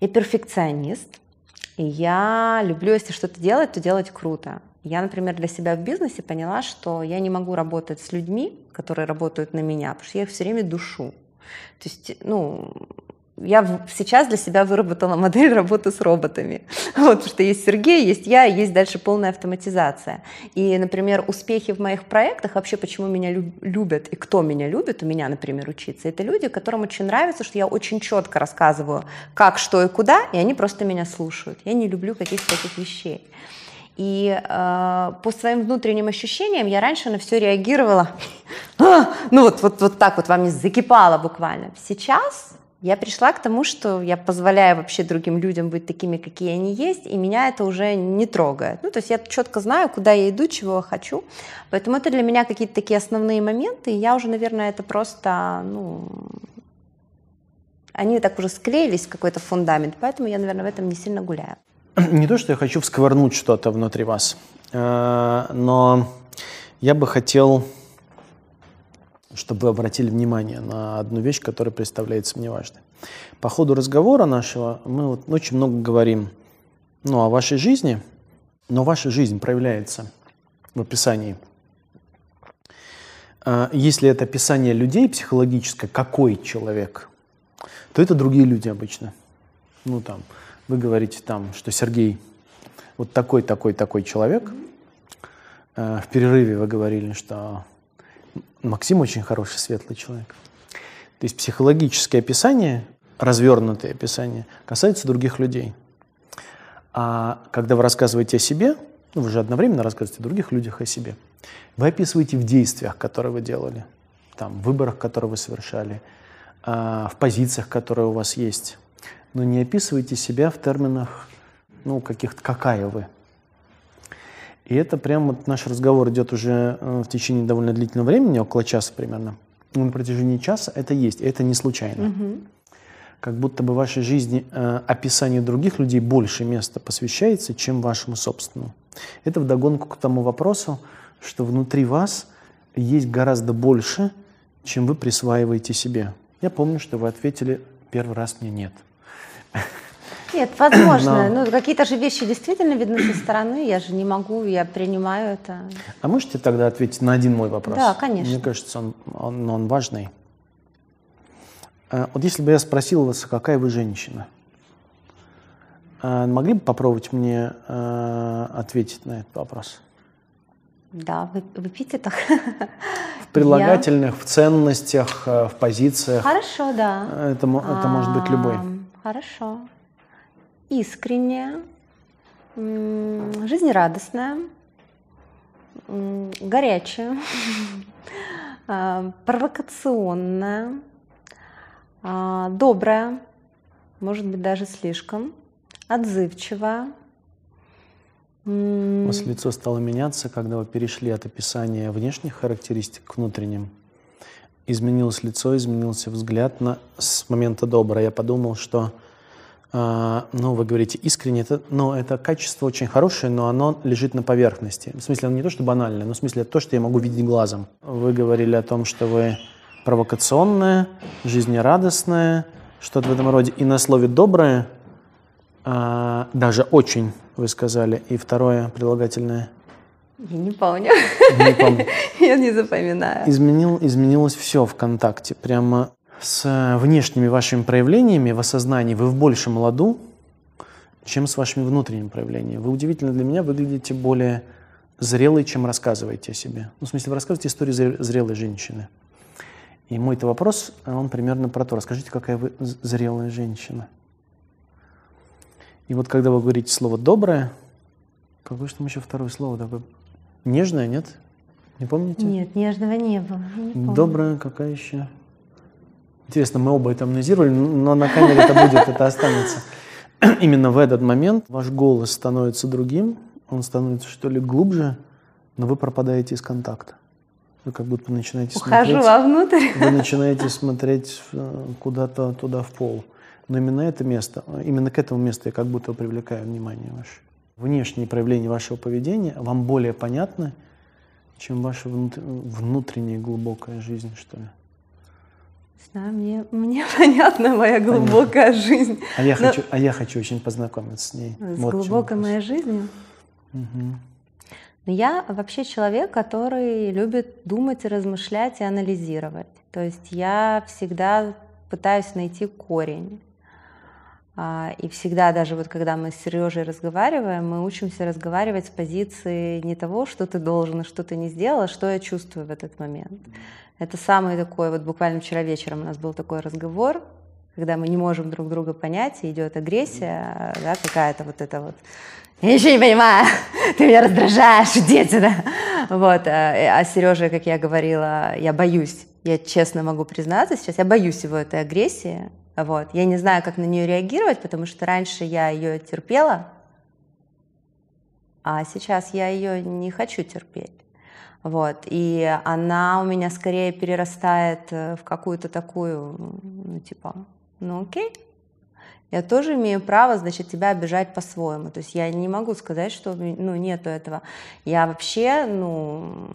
я перфекционист, и я люблю, если что-то делать, то делать круто. Я, например, для себя в бизнесе поняла, что я не могу работать с людьми, которые работают на меня, потому что я их все время душу. То есть, ну, я сейчас для себя выработала модель работы с роботами. Вот, потому что есть Сергей, есть я, есть дальше полная автоматизация. И, например, успехи в моих проектах, вообще почему меня любят и кто меня любит, у меня, например, учиться, это люди, которым очень нравится, что я очень четко рассказываю, как, что и куда, и они просто меня слушают. Я не люблю каких-то таких вещей. И э, по своим внутренним ощущениям я раньше на все реагировала, ну вот, вот, вот так вот вам не закипало буквально. Сейчас я пришла к тому, что я позволяю вообще другим людям быть такими, какие они есть, и меня это уже не трогает. Ну, то есть я четко знаю, куда я иду, чего я хочу. Поэтому это для меня какие-то такие основные моменты, и я уже, наверное, это просто, ну, они так уже склеились в какой-то фундамент, поэтому я, наверное, в этом не сильно гуляю. не то, что я хочу всквырнуть что-то внутри вас, э, но я бы хотел, чтобы вы обратили внимание на одну вещь, которая представляется мне важной. По ходу разговора нашего мы вот очень много говорим ну, о вашей жизни, но ваша жизнь проявляется в описании. Э, если это описание людей психологическое, какой человек, то это другие люди обычно. Ну, там, вы говорите там, что Сергей вот такой, такой, такой человек. Э, в перерыве вы говорили, что Максим очень хороший, светлый человек. То есть психологическое описание, развернутое описание, касается других людей. А когда вы рассказываете о себе, ну, вы же одновременно рассказываете о других людях о себе. Вы описываете в действиях, которые вы делали, там, в выборах, которые вы совершали, э, в позициях, которые у вас есть но не описывайте себя в терминах, ну, каких-то «какая вы». И это прям вот наш разговор идет уже э, в течение довольно длительного времени, около часа примерно. Но на протяжении часа это есть, и это не случайно. Угу. Как будто бы в вашей жизни э, описанию других людей больше места посвящается, чем вашему собственному. Это вдогонку к тому вопросу, что внутри вас есть гораздо больше, чем вы присваиваете себе. Я помню, что вы ответили первый раз мне «нет». Нет, возможно. Но... Ну, какие-то же вещи действительно видны со стороны. Я же не могу, я принимаю это. А можете тогда ответить на один мой вопрос? Да, конечно. Мне кажется, он, он, он важный. Э, вот если бы я спросил вас, какая вы женщина, э, могли бы попробовать мне э, ответить на этот вопрос? Да, в, в эпитетах. В прилагательных, я... в ценностях, в позициях. Хорошо, да. Это, это может быть любой. Хорошо. Искренняя, жизнерадостная, горячая, провокационная, а, добрая, может быть, даже слишком, отзывчивая. У вас лицо стало меняться, когда вы перешли от описания внешних характеристик к внутренним. Изменилось лицо, изменился взгляд на, с момента доброе. Я подумал, что э, ну, вы говорите искренне, это, ну, это качество очень хорошее, но оно лежит на поверхности. В смысле, оно не то, что банальное, но в смысле, это то, что я могу видеть глазом. Вы говорили о том, что вы провокационное, жизнерадостное, что-то в этом роде. И на слове «доброе» а, даже «очень» вы сказали. И второе прилагательное. Я не помню. Не помню. Я не запоминаю. Изменил, изменилось все в контакте. Прямо с внешними вашими проявлениями в осознании вы в большем ладу, чем с вашими внутренними проявлениями. Вы удивительно для меня выглядите более зрелой, чем рассказываете о себе. Ну, в смысле, вы рассказываете историю зрелой женщины. И мой-то вопрос, он примерно про то. Расскажите, какая вы зрелая женщина. И вот когда вы говорите слово «доброе», какое же там еще второе слово такое? Нежное, нет? Не помните? Нет, нежного не было. Не Доброе, какая еще? Интересно, мы оба это амнезировали, но на камере это будет, это останется. Именно в этот момент ваш голос становится другим, он становится что ли глубже, но вы пропадаете из контакта. Вы как будто начинаете Ухожу смотреть... вовнутрь. Вы начинаете смотреть э, куда-то туда в пол. Но именно это место, именно к этому месту я как будто привлекаю внимание ваше. Внешние проявления вашего поведения вам более понятны, чем ваша внутренняя глубокая жизнь, что ли? знаю, мне, мне понятна моя глубокая Понятно. жизнь. А я, Но... хочу, а я хочу очень познакомиться с ней. С вот глубокой моей жизнью? Угу. Но я вообще человек, который любит думать, размышлять и анализировать. То есть я всегда пытаюсь найти корень. А, и всегда, даже вот когда мы с Сережей разговариваем, мы учимся разговаривать с позиции не того, что ты должен что ты не сделал, а что я чувствую в этот момент. Это самый такой, вот буквально вчера вечером у нас был такой разговор, когда мы не можем друг друга понять, и идет агрессия, да, какая-то вот эта вот я ничего не понимаю, ты меня раздражаешь, иди отсюда. Вот, а, а Сережа, как я говорила, я боюсь, я честно могу признаться сейчас, я боюсь его этой агрессии, вот, я не знаю, как на нее реагировать, потому что раньше я ее терпела, а сейчас я ее не хочу терпеть. Вот, и она у меня скорее перерастает э, в какую-то такую, ну, типа, ну окей, я тоже имею право, значит, тебя обижать по-своему. То есть я не могу сказать, что ну, нету этого. Я вообще, ну,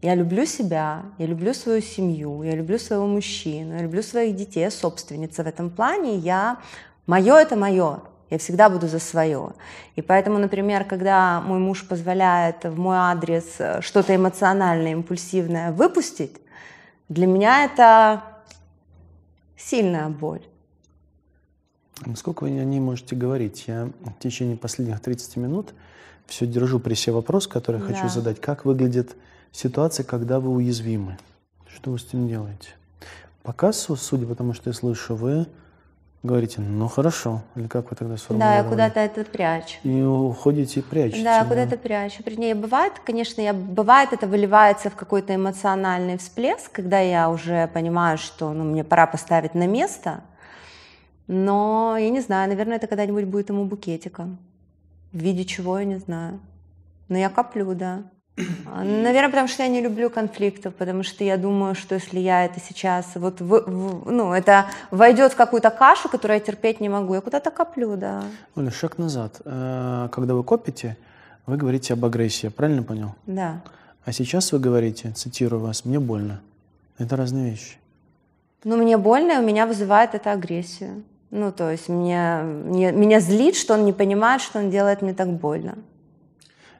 я люблю себя, я люблю свою семью, я люблю своего мужчину, я люблю своих детей, я собственница в этом плане. Я, мое это мое, я всегда буду за свое. И поэтому, например, когда мой муж позволяет в мой адрес э, что-то эмоциональное, импульсивное выпустить, для меня это сильная боль. Сколько вы о ней можете говорить? Я в течение последних 30 минут все держу при себе вопрос, который да. хочу задать. Как выглядит ситуация, когда вы уязвимы? Что вы с этим делаете? Пока, судя по тому, что я слышу, вы говорите, ну хорошо, или как вы тогда сформулировали? Да, я куда-то это прячу. И уходите и прячете. Да, я куда-то прячу. Вернее, бывает, конечно, я, бывает это выливается в какой-то эмоциональный всплеск, когда я уже понимаю, что ну, мне пора поставить на место – но я не знаю, наверное, это когда-нибудь будет ему букетиком. В виде чего, я не знаю. Но я коплю, да. Наверное, потому что я не люблю конфликтов, потому что я думаю, что если я это сейчас, вот, в, в, ну, это войдет в какую-то кашу, которую я терпеть не могу, я куда-то коплю, да. Оля, шаг назад. Э, когда вы копите, вы говорите об агрессии, правильно понял? Да. А сейчас вы говорите, цитирую вас, мне больно. Это разные вещи. Ну, мне больно, и у меня вызывает это агрессию. Ну, то есть мне, мне, меня злит, что он не понимает, что он делает мне так больно.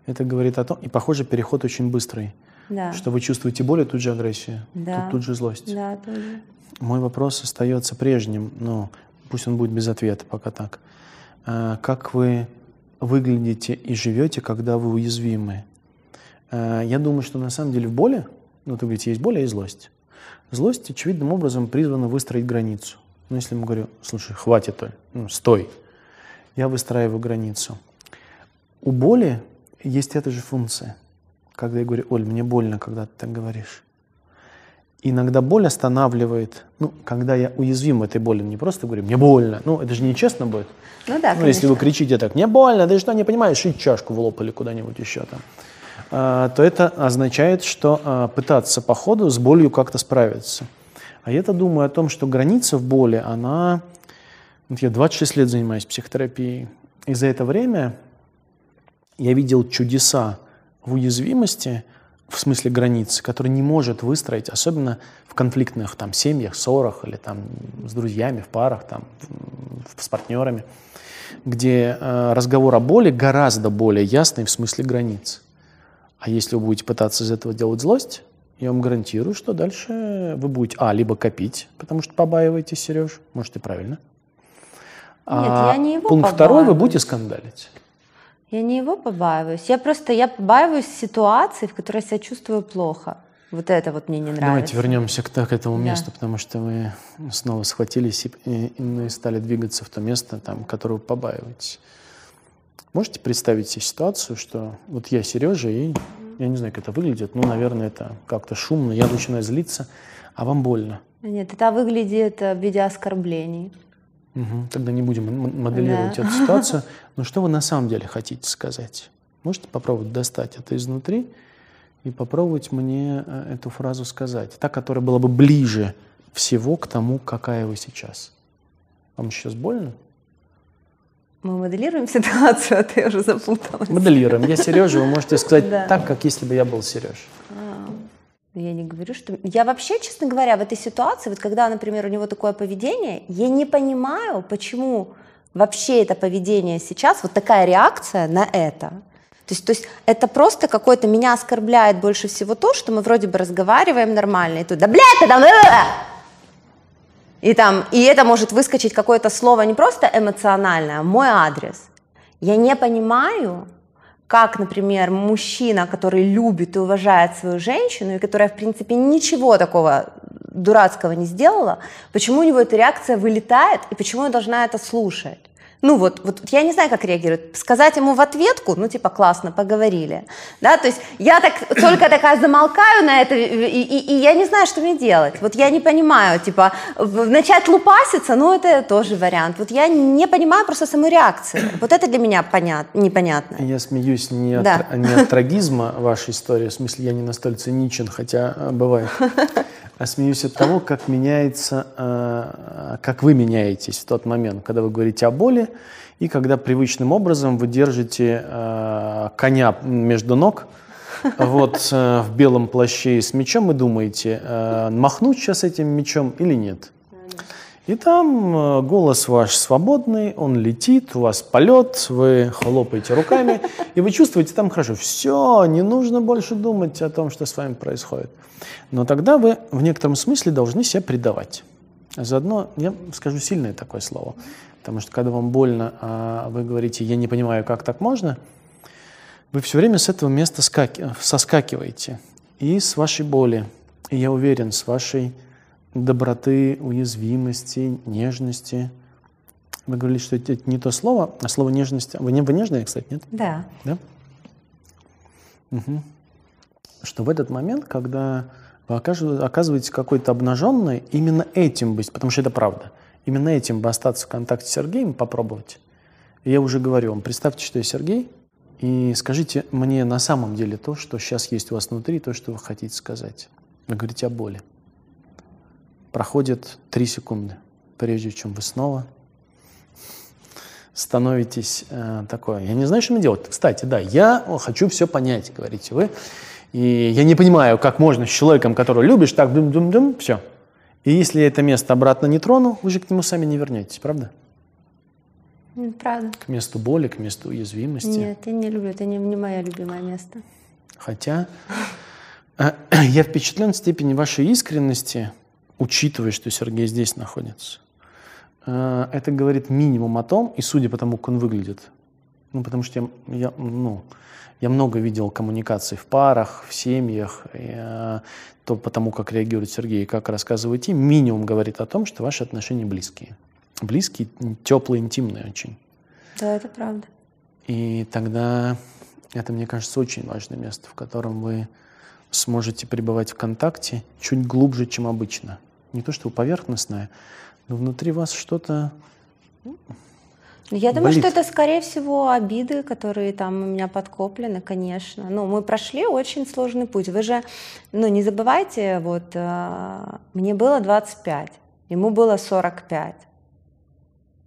Это говорит о том, и похоже, переход очень быстрый. Да. Что вы чувствуете боль и тут же агрессию, Да. тут, тут же злость. Да, тоже. Мой вопрос остается прежним, но пусть он будет без ответа, пока так. А, Как вы выглядите и живете, когда вы уязвимы? А, Я думаю, что на самом деле в боли, ну, ты говорите, есть боль, а есть злость. Злость очевидным образом призвана выстроить границу. Ну, если ему говорю, слушай, хватит, ну, стой, я выстраиваю границу. У боли есть эта же функция. Когда я говорю, Оль, мне больно, когда ты так говоришь. Иногда боль останавливает, ну, когда я уязвим этой боли, не просто говорю, мне больно, ну, это же нечестно будет. Ну да, ну, если конечно. вы кричите так, мне больно, ты что, не понимаешь, и чашку в лоб или куда-нибудь еще там, а, то это означает, что а, пытаться по ходу с болью как-то справиться. А я-то думаю о том, что граница в боли, она... Вот я 26 лет занимаюсь психотерапией, и за это время я видел чудеса в уязвимости, в смысле границы, которые не может выстроить, особенно в конфликтных там, семьях, ссорах или там, с друзьями, в парах, там, в- с партнерами, где э, разговор о боли гораздо более ясный в смысле границ. А если вы будете пытаться из этого делать злость, я вам гарантирую, что дальше вы будете, а, либо копить, потому что побаиваетесь, Сереж, может и правильно. А я не его Пункт второй, вы побаиваюсь. будете скандалить. Я не его побаиваюсь. Я просто я побаиваюсь ситуации, в которой я себя чувствую плохо. Вот это вот мне не нравится. Давайте вернемся к, так, к этому Да. месту, потому что вы снова схватились и, и- и, и стали двигаться в то место, там, которое вы побаиваетесь. Можете представить себе ситуацию, что вот я Сережа, и я не знаю, как это выглядит, ну, наверное, это как-то шумно, я начинаю злиться, а вам больно. Нет, это выглядит э, в виде оскорблений. Мгм. Тогда не будем моделировать Да. эту ситуацию. Но что вы на самом деле хотите сказать? Можете попробовать достать это изнутри и попробовать мне э, эту фразу сказать. Та, которая была бы ближе всего к тому, какая вы сейчас. Вам сейчас больно? Мы моделируем ситуацию, а ты уже запуталась. Моделируем. Я Сережа, вы можете сказать Да. так, как если бы я был Сереж. Я не говорю, что... Я вообще, честно говоря, в этой ситуации, вот когда, например, у него такое поведение, я не понимаю, почему вообще это поведение сейчас, вот такая реакция на это. То есть, то есть это просто какое-то меня оскорбляет больше всего то, что мы вроде бы разговариваем нормально, и тут, да блядь, ты там... э!» И там, и это может выскочить какое-то слово не просто эмоциональное, а мой адрес. Я не понимаю, как, например, мужчина, который любит и уважает свою женщину, и которая, в принципе, ничего такого дурацкого не сделала, почему у него эта реакция вылетает, и почему я должна это слушать? Ну вот, вот я не знаю, как реагировать. Сказать ему в ответку, ну типа классно, поговорили. Да, то есть я так только такая замолкаю на это, и, и- и я не знаю, что мне делать. Вот я не понимаю, типа начать лупаситься, ну это тоже вариант. Вот я не понимаю просто саму реакцию. Вот это для меня понят, непонятно. Я смеюсь не от, Да. не от трагизма вашей истории, в смысле я не настолько циничен, хотя э, бывает, а смеюсь от того, как меняется, э, как вы меняетесь в тот момент, когда вы говорите о боли, и когда привычным образом вы держите э, коня между ног, вот э, в белом плаще и с мечом, и думаете, махнуть сейчас этим мечом или нет. И там э, голос ваш свободный, он летит, у вас полет, вы хлопаете руками, и вы чувствуете там хорошо. Все, не нужно больше думать о том, что с вами происходит. Но тогда вы в некотором смысле должны себя предавать. Заодно я скажу сильное такое слово, потому что когда вам больно, а вы говорите, я не понимаю, как так можно, вы все время с этого места скаки- соскакиваете. И с вашей боли, и я уверен, с вашей доброты, уязвимости, нежности. Вы говорили, что это не то слово, а слово нежность. Вы, не, вы нежная, кстати, нет? Да. Да? Мгм. Что в этот момент, когда вы оказываетесь какой-то обнаженной, именно этим быть, потому что это правда, именно этим бы остаться в контакте с Сергеем, попробовать. И я уже говорю вам, представьте, что я Сергей, и скажите мне на самом деле то, что сейчас есть у вас внутри, то, что вы хотите сказать. Вы говорите о боли. Проходит три секунды, прежде чем вы снова становитесь э, такое. Я не знаю, что мне делать. Кстати, да, я хочу все понять, говорите вы. И я не понимаю, как можно с человеком, которого любишь, так дум-дум-дум, все. И если я это место обратно не трону, вы же к нему сами не вернетесь, правда? Правда. К месту боли, к месту уязвимости. Нет, я не люблю, это не, не мое любимое место. Хотя э, я впечатлен степени вашей искренности, учитывая, что Сергей здесь находится. Э, это говорит минимум о том, и судя по тому, как он выглядит, ну, потому что я, я, ну, я много видел коммуникаций в парах, в семьях, и, э, то потому, как реагирует Сергей и как рассказывает им, минимум говорит о том, что ваши отношения близкие. Близкие, теплые, интимные очень. Да, это правда. И тогда это, мне кажется, очень важное место, в котором вы сможете пребывать в контакте чуть глубже, чем обычно. Не то, что поверхностное, но внутри вас что-то я думаю, болит. что это, скорее всего, обиды, которые там у меня подкоплены, конечно. Ну, мы прошли очень сложный путь. Вы же, ну, не забывайте, вот, э, мне было 25, ему было 45.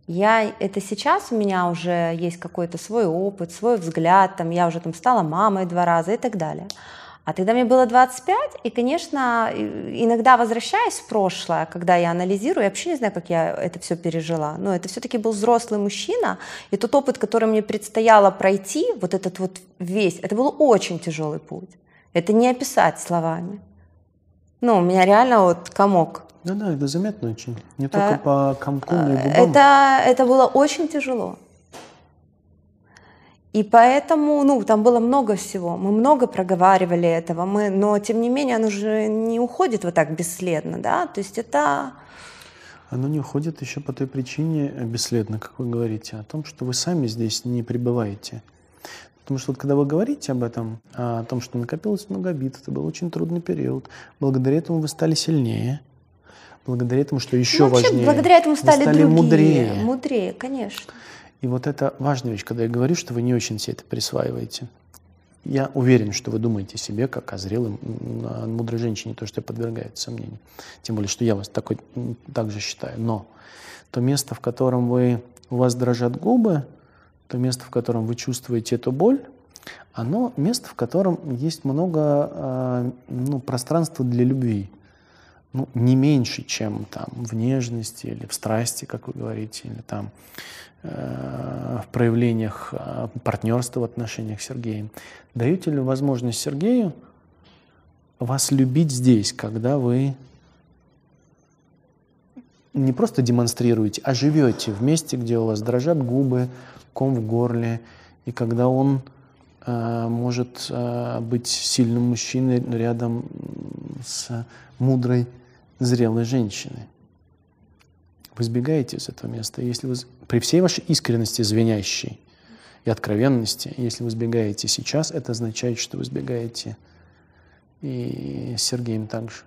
Я, это сейчас у меня уже есть какой-то свой опыт, свой взгляд, там, я уже там стала мамой два раза и так далее. А тогда мне было 25, и, конечно, иногда возвращаясь в прошлое, когда я анализирую, я вообще не знаю, как я это все пережила. Но это все-таки был взрослый мужчина, и тот опыт, который мне предстояло пройти, вот этот вот весь, это был очень тяжелый путь. Это не описать словами. Ну, у меня реально вот комок. Да, да, это заметно очень. Не только а, по комку, но и губам. Это, это было очень тяжело. И поэтому, ну, там было много всего. Мы много проговаривали этого, мы, но тем не менее оно же не уходит вот так бесследно, да? То есть это... Оно не уходит еще по той причине бесследно, как вы говорите, о том, что вы сами здесь не пребываете. Потому что вот, когда вы говорите об этом, о том, что накопилось много обид, это был очень трудный период, благодаря этому вы стали сильнее, благодаря этому, что еще ну, вообще, важнее, благодаря этому стали, стали другие, мудрее. Мудрее, конечно. И вот это важная вещь, когда я говорю, что вы не очень себе это присваиваете. Я уверен, что вы думаете себе как о зрелой, мудрой женщине, то, что подвергает сомнению. Тем более, что я вас такой так же считаю. Но то место, в котором вы, у вас дрожат губы, то место, в котором вы чувствуете эту боль, оно место, в котором есть много а, ну, пространства для любви. Ну, не меньше, чем там в нежности или в страсти, как вы говорите, или там Э, в проявлениях э, партнерства в отношениях с Сергеем. Даете ли возможность Сергею вас любить здесь, когда вы не просто демонстрируете, а живете в месте, где у вас дрожат губы, ком в горле, и когда он э, может э, быть сильным мужчиной рядом с мудрой, зрелой женщиной. Вы сбегаете из этого места. Если вы при всей вашей искренности звенящей и откровенности, если вы сбегаете сейчас, это означает, что вы сбегаете и с Сергеем также.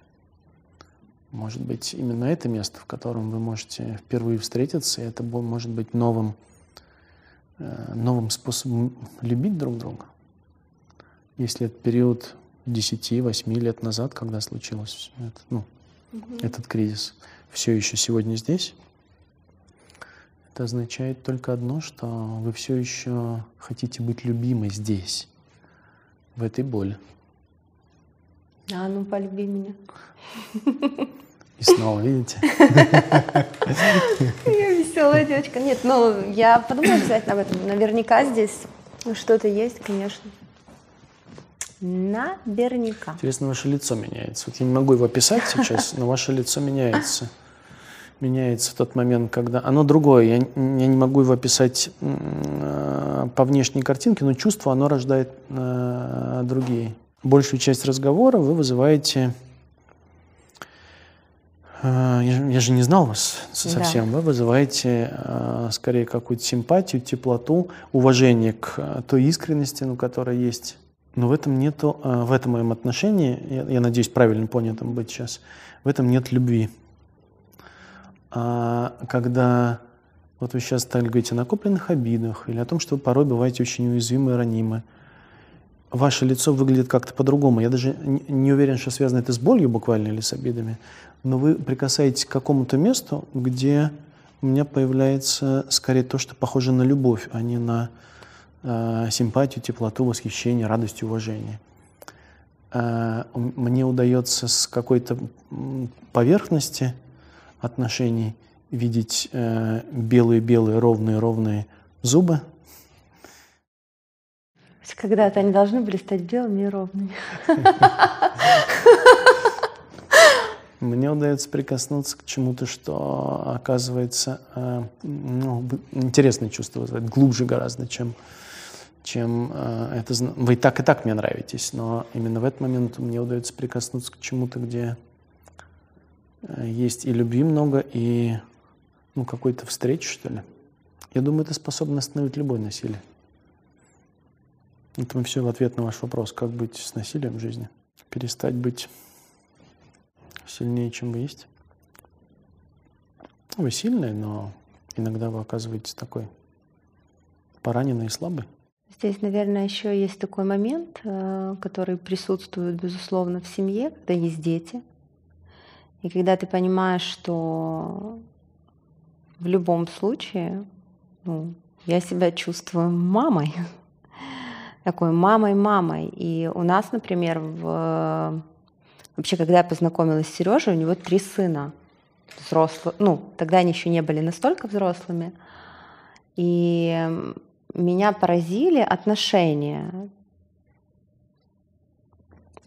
Может быть, именно это место, в котором вы можете впервые встретиться, и это может быть новым, э, новым способом любить друг друга. Если это период 10-8 лет назад, когда случилось это, ну, угу. этот кризис, все еще сегодня здесь, это означает только одно, что вы все еще хотите быть любимой здесь, в этой боли. А ну полюби меня. И снова, видите? Я веселая девочка. Нет, ну я подумаю обязательно об этом. Наверняка здесь что-то есть, конечно. Наверняка. Интересно, ваше лицо меняется. Вот я не могу его описать сейчас, но ваше лицо меняется меняется в тот момент, когда... Оно другое, я, я не могу его описать э, по внешней картинке, но чувство, оно рождает э, другие. Большую часть разговора вы вызываете... Э, я, я же не знал вас совсем. Да. Вы вызываете э, скорее какую-то симпатию, теплоту, уважение к той искренности, ну, которая есть. Но в этом нету, э, в этом моем отношении, я, я надеюсь, правильно понятым быть сейчас, в этом нет любви. А когда вот вы сейчас стали говорить о накопленных обидах или о том, что вы порой бываете очень уязвимы и ранимы, ваше лицо выглядит как-то по-другому. Я даже не уверен, что связано это с болью буквально или с обидами, но вы прикасаетесь к какому-то месту, где у меня появляется скорее то, что похоже на любовь, а не на э, симпатию, теплоту, восхищение, радость, уважение. э, мне удается с какой-то поверхности отношений видеть белые-белые, ровные-ровные зубы. Когда-то они должны были стать белыми и ровными. Мне удается прикоснуться к чему-то, что оказывается ну, интересное чувство вызывает, глубже гораздо, чем чем э, это... Вы и так, и так мне нравитесь, но именно в этот момент мне удается прикоснуться к чему-то, где э, есть и любви много, и ну, какой-то встречи, что ли. Я думаю, это способно остановить любое насилие. Это мы все в ответ на ваш вопрос, как быть с насилием в жизни. Перестать быть сильнее, чем вы есть. Вы сильный, но иногда вы оказываетесь такой пораненный и слабый. Здесь, наверное, еще есть такой момент, э, который присутствует, безусловно, в семье, когда есть дети. И когда ты понимаешь, что в любом случае ну, я себя чувствую мамой, такой мамой-мамой. И у нас, например, в... вообще, когда я познакомилась с Сережей, у него три сына взрослые, ну, тогда они еще не были настолько взрослыми. И меня поразили отношения.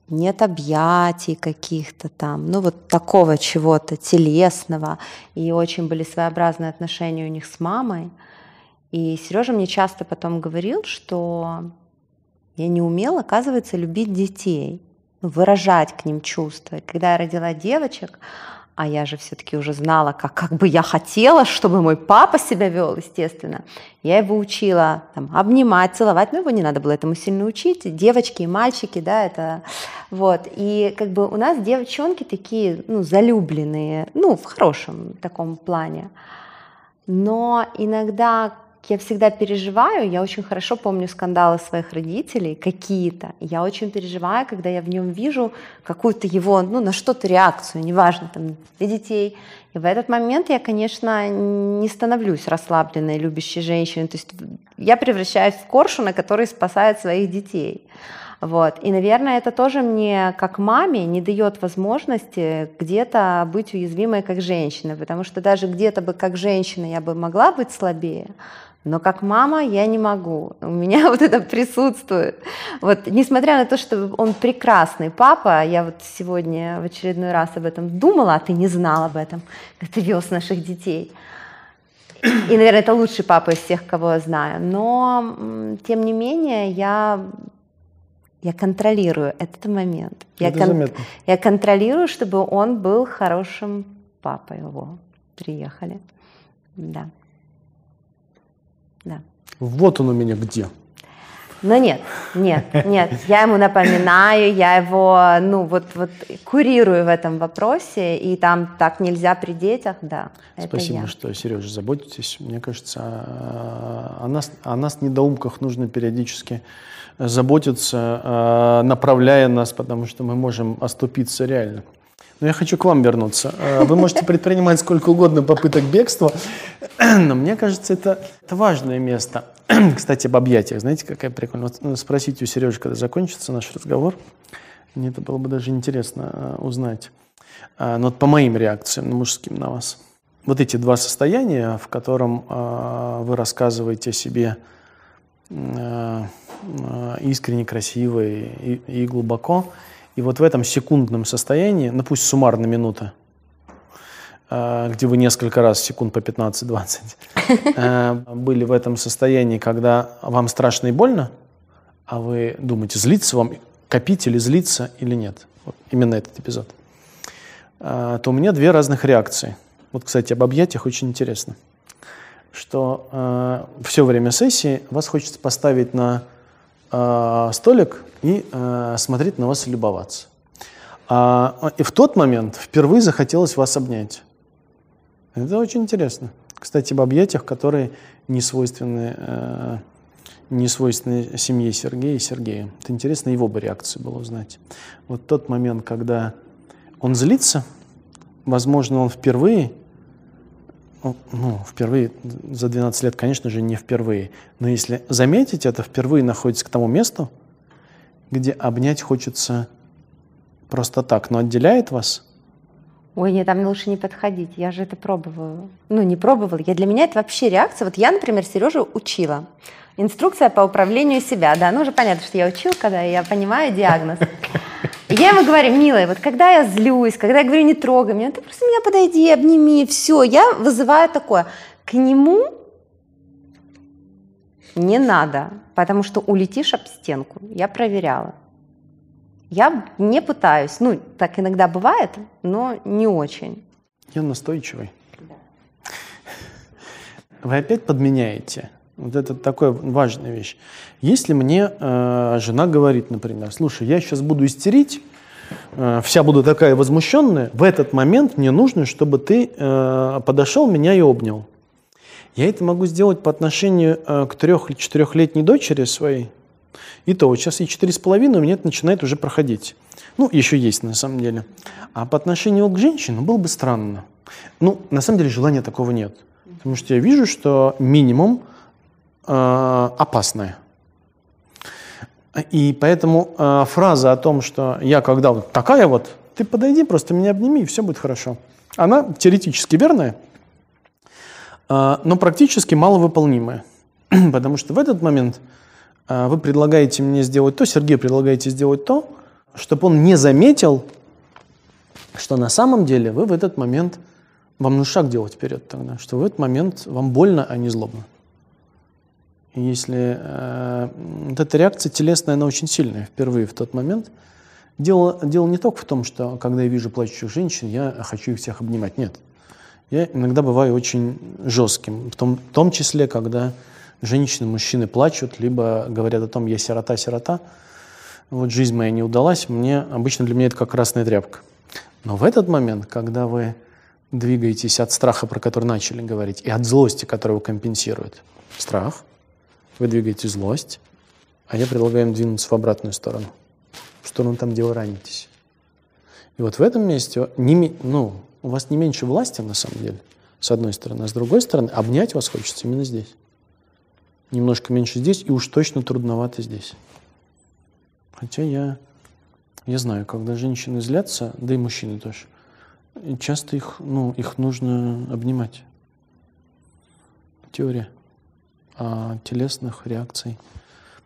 Нет объятий каких-то там, ну вот такого чего-то телесного. И очень были своеобразные отношения у них с мамой. И Сережа мне часто потом говорил, что я не умела, оказывается, любить детей, выражать к ним чувства. Когда я родила девочек, а я же все-таки уже знала, как, как бы я хотела, чтобы мой папа себя вел, естественно. Я его учила там, обнимать, целовать, но его не надо было этому сильно учить. Девочки и мальчики, да, это вот. И как бы у нас девчонки такие, ну, залюбленные, ну, в хорошем таком плане. Но иногда я всегда переживаю, я очень хорошо помню скандалы своих родителей, какие-то. Я очень переживаю, когда я в нем вижу какую-то его, ну, на что-то реакцию, неважно, там, для детей. И в этот момент я, конечно, не становлюсь расслабленной, любящей женщиной. То есть я превращаюсь в коршуна, который спасает своих детей. Вот. И, наверное, это тоже мне, как маме, не дает возможности где-то быть уязвимой как женщина, потому что даже где-то бы как женщина я бы могла быть слабее, но как мама я не могу. У меня вот это присутствует. Вот, несмотря на то, что он прекрасный папа, я вот сегодня в очередной раз об этом думала, а ты не знал об этом, как ты вез наших детей. И, наверное, это лучший папа из всех, кого я знаю. Но, тем не менее, я, я контролирую этот момент. Я, кон, я контролирую, чтобы он был хорошим папой его. Приехали. Да. Да. Вот он у меня где. Но нет, нет, нет, я ему напоминаю, я его, ну, вот, вот курирую в этом вопросе, и там так нельзя при детях, да. Спасибо, я. что, Сережа, заботитесь. Мне кажется, о нас, о нас недоумках нужно периодически заботиться, направляя нас, потому что мы можем оступиться реально. Но я хочу к вам вернуться. Э, вы можете предпринимать сколько угодно попыток бегства, но мне кажется, это, это важное место. Кстати, об объятиях. Знаете, какая прикольная? Вот, ну, спросите у Сережи, когда закончится наш разговор. Мне это было бы даже интересно э, узнать. Э, но вот по моим реакциям, мужским на вас. Вот эти два состояния, в котором вы рассказываете о себе искренне, красиво и, и глубоко – и вот в этом секундном состоянии, ну пусть суммарно минута, э, где вы несколько раз секунд по 15-20 э, были в этом состоянии, когда вам страшно и больно, а вы думаете, злиться вам, копить или злиться или нет. Вот именно этот эпизод. Э, то у меня две разных реакции. Вот, кстати, об объятиях очень интересно. Что все время сессии вас хочется поставить на э, столик и э, смотреть на вас и любоваться. А, и в тот момент впервые захотелось вас обнять. Это очень интересно. Кстати, об объятиях, которые не свойственны, э, не свойственны семье Сергея и Сергея. Это интересно его бы реакцию было узнать. Вот тот момент, когда он злится, возможно, он впервые ну, впервые за 12 лет, конечно же, не впервые. Но если заметить это, впервые находится к тому месту, где обнять хочется просто так, но отделяет вас? Ой, нет, там лучше не подходить. Я же это пробовала. Ну, не пробовала. Я, для меня это вообще реакция. Вот я, например, Сережу учила. Инструкция по управлению себя. Да, ну уже понятно, что я учил, когда я понимаю диагноз. Я ему говорю, милая, вот когда я злюсь, когда я говорю, не трогай меня, ты просто меня подойди, обними, все. Я вызываю такое. К нему не надо, потому что улетишь об стенку. Я проверяла. Я не пытаюсь. Ну, так иногда бывает, но не очень. Я настойчивый. Да. Вы опять подменяете. Вот это такая важная вещь. Если мне э, жена говорит, например, слушай, я сейчас буду истерить, э, вся буду такая возмущенная, в этот момент мне нужно, чтобы ты э, подошел меня и обнял. Я это могу сделать по отношению э, к трех- или четырехлетней дочери своей, и то, сейчас и четыре с половиной, у меня это начинает уже проходить. Ну, еще есть на самом деле. А по отношению к женщинам было бы странно. Ну, на самом деле желания такого нет. Потому что я вижу, что минимум опасное. И поэтому э, фраза о том, что я когда вот такая вот, ты подойди, просто меня обними, и все будет хорошо. Она теоретически верная, э, но практически маловыполнимая. Потому что в этот момент а, вы предлагаете мне сделать то, Сергей предлагаете сделать то, чтобы он не заметил, что на самом деле вы в этот момент, вам нужно шаг делать вперед тогда, что в этот момент вам больно, а не злобно. Если э, вот эта реакция телесная, она очень сильная впервые в тот момент. Дело, дело не только в том, что когда я вижу плачущих женщин, я хочу их всех обнимать. Нет. Я иногда бываю очень жестким, в том, в том числе, когда женщины, мужчины плачут, либо говорят о том, я сирота, сирота, вот жизнь моя не удалась, мне, обычно для меня это как красная тряпка. Но в этот момент, когда вы двигаетесь от страха, про который начали говорить, и от злости, которую компенсирует страх, вы двигаете злость, а я предлагаю им двинуться в обратную сторону, в сторону там, где вы ранитесь. И вот в этом месте не, ну, у вас не меньше власти, на самом деле, с одной стороны, а с другой стороны, обнять вас хочется именно здесь немножко меньше здесь, и уж точно трудновато здесь. Хотя я, я знаю, когда женщины злятся, да и мужчины тоже, часто их, ну, их нужно обнимать. Теория. А телесных реакций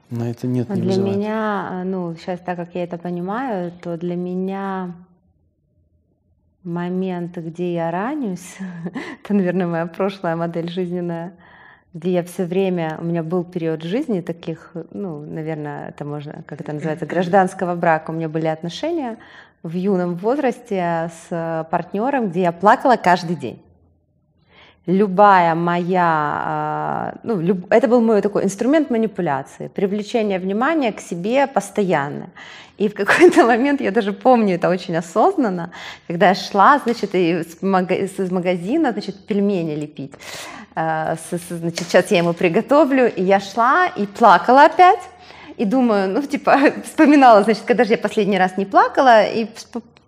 на это нет, не Для вызывает. меня, ну, сейчас так как я это понимаю, то для меня момент, где я ранюсь, это, наверное, моя прошлая модель жизненная, где я все время, у меня был период жизни таких, ну, наверное, это можно, как это называется, гражданского брака. У меня были отношения в юном возрасте с партнером, где я плакала каждый день. Любая моя, а, ну, люб, это был мой такой инструмент манипуляции, привлечение внимания к себе постоянно. И в какой-то момент, я даже помню это очень осознанно, когда я шла, значит, из магазина, значит, пельмени лепить. Э, значит, сейчас я ему приготовлю, и я шла и плакала опять, и думаю, ну, типа, вспоминала, значит, когда же я последний раз не плакала, и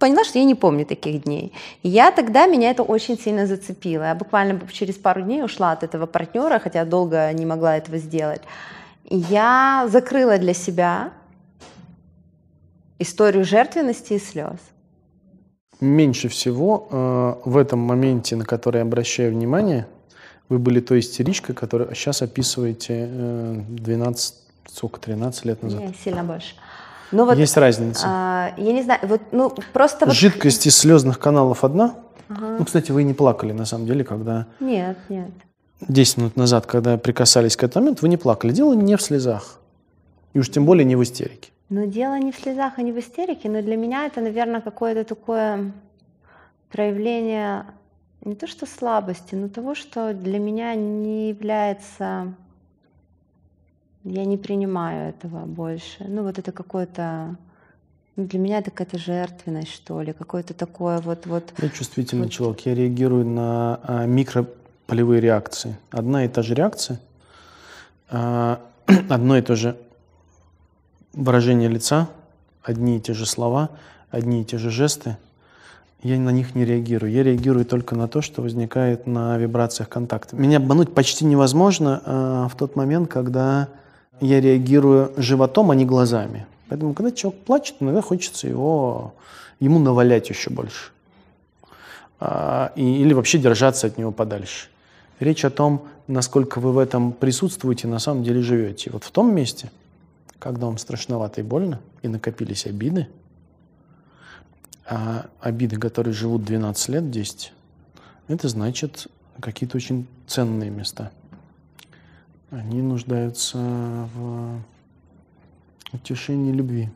поняла, что я не помню таких дней. И я тогда, меня это очень сильно зацепило. Я буквально через пару дней ушла от этого партнера, хотя долго не могла этого сделать. И я закрыла для себя историю жертвенности и слез. Меньше всего э, в этом моменте, на который я обращаю внимание, вы были той истеричкой, которую сейчас описываете 12, э, сколько, 13 лет назад? Не, сильно больше. Но ну вот, Есть разница. А, я не знаю, вот, ну, просто... Жидкость из слезных каналов одна? Ага. Ну, кстати, вы не плакали, на самом деле, когда... Нет, нет. 10 минут назад, когда прикасались к этому моменту, вы не плакали. Дело не в слезах. И уж тем более не в истерике. Но дело не в слезах и не в истерике, но для меня это, наверное, какое-то такое проявление не то что слабости, но того, что для меня не является, я не принимаю этого больше. Ну вот это какое-то, ну, для меня это какая-то жертвенность, что ли, какое-то такое вот... вот я чувствительный вот. человек, я реагирую на а, микрополевые реакции. Одна и та же реакция, а, одно и то же выражение лица, одни и те же слова, одни и те же жесты — я на них не реагирую. Я реагирую только на то, что возникает на вибрациях контакта. Меня обмануть почти невозможно э, в тот момент, когда я реагирую животом, а не глазами. Поэтому, когда человек плачет, иногда хочется его, ему навалять еще больше. А, и, или вообще держаться от него подальше. Речь о том, насколько вы в этом присутствуете, на самом деле живете. Вот в том месте, когда вам страшновато и больно, и накопились обиды, а обиды, которые живут 12 лет, 10, это значит какие-то очень ценные места. Они нуждаются в утешении любви.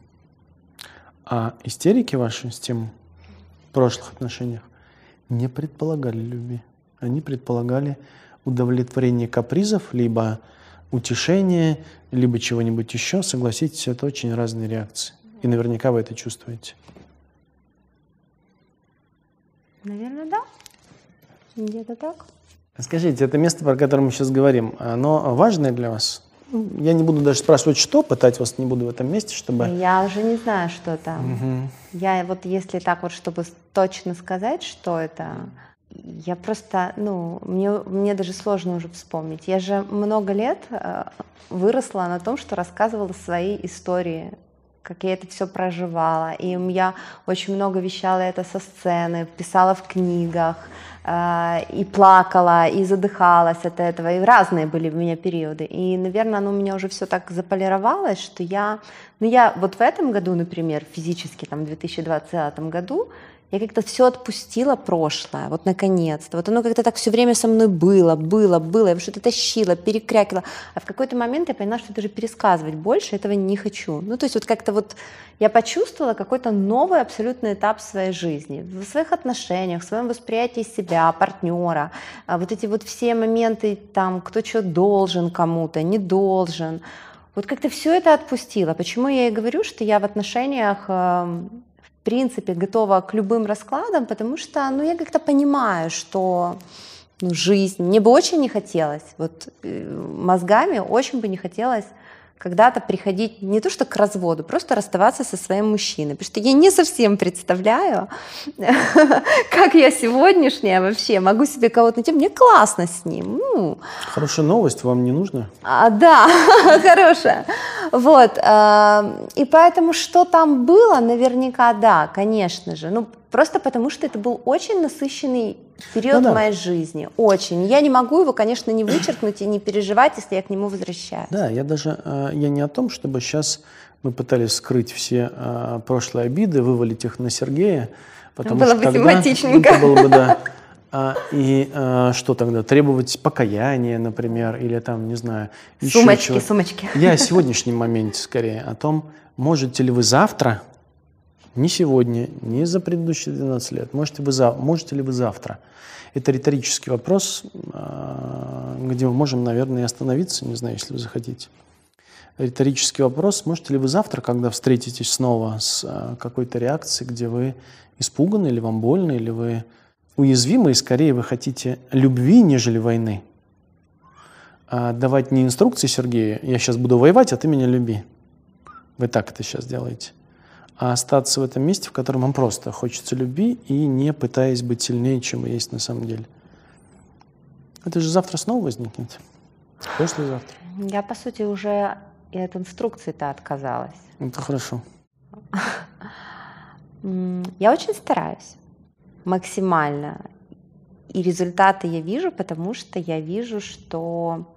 А истерики ваши с тем в прошлых отношениях не предполагали любви. Они предполагали удовлетворение капризов, либо утешение, либо чего-нибудь еще. Согласитесь, это очень разные реакции. И наверняка вы это чувствуете. Наверное, да. Где-то так. Скажите, это место, про которое мы сейчас говорим, оно важное для вас? Ну, я не буду даже спрашивать, что, пытать вас не буду в этом месте, чтобы... Я уже не знаю, что там. Угу. Я вот, если так вот, чтобы точно сказать, что это, я просто, ну, мне, мне даже сложно уже вспомнить. Я же много лет э, выросла на том, что рассказывала свои истории как я это все проживала. И я очень много вещала это со сцены, писала в книгах, и плакала, и задыхалась от этого. И разные были у меня периоды. И, наверное, оно у меня уже все так заполировалось, что я... Ну, я вот в этом году, например, физически, там, в 2020 году, я как-то все отпустила прошлое, вот наконец-то. Вот оно как-то так все время со мной было, было, было. Я что-то тащила, перекрякила. А в какой-то момент я поняла, что даже пересказывать больше этого не хочу. Ну, то есть вот как-то вот я почувствовала какой-то новый абсолютный этап своей жизни. В своих отношениях, в своем восприятии себя, партнера. А вот эти вот все моменты, там, кто что должен кому-то, не должен. Вот как-то все это отпустила. Почему я и говорю, что я в отношениях эм, принципе готова к любым раскладам, потому что ну, я как-то понимаю, что ну, жизнь, мне бы очень не хотелось, вот э, мозгами очень бы не хотелось когда-то приходить не то что к разводу, просто расставаться со своим мужчиной. Потому что я не совсем представляю, как я сегодняшняя вообще могу себе кого-то найти. Мне классно с ним. Ну. Хорошая новость, вам не нужно? А, да, хорошая. Вот. Э, и поэтому, что там было, наверняка, да, конечно же. Ну, просто потому что это был очень насыщенный период ну, да. моей жизни. Очень. Я не могу его, конечно, не вычеркнуть и не переживать, если я к нему возвращаюсь. Да, я даже э, я не о том, чтобы сейчас мы пытались скрыть все э, прошлые обиды, вывалить их на Сергея. Потому было что бы тогда, симпатичненько. Это было бы, да. А, и а, что тогда? Требовать покаяния, например, или там, не знаю, еще Сумочки, чего. сумочки. Я о сегодняшнем моменте скорее, о том, можете ли вы завтра не сегодня, не за предыдущие 12 лет. Можете, вы за, можете ли вы завтра? Это риторический вопрос, а, где мы можем, наверное, остановиться, не знаю, если вы захотите. Риторический вопрос, можете ли вы завтра, когда встретитесь снова с а, какой-то реакцией, где вы испуганы, или вам больно, или вы уязвимы, и скорее вы хотите любви, нежели войны, а давать не инструкции Сергею, я сейчас буду воевать, а ты меня люби. Вы так это сейчас делаете а остаться в этом месте, в котором вам просто хочется любви и не пытаясь быть сильнее, чем вы есть на самом деле. Это же завтра снова возникнет. Послезавтра. Я, по сути, уже и от инструкции-то отказалась. Это хорошо. Я очень стараюсь максимально. И результаты я вижу, потому что я вижу, что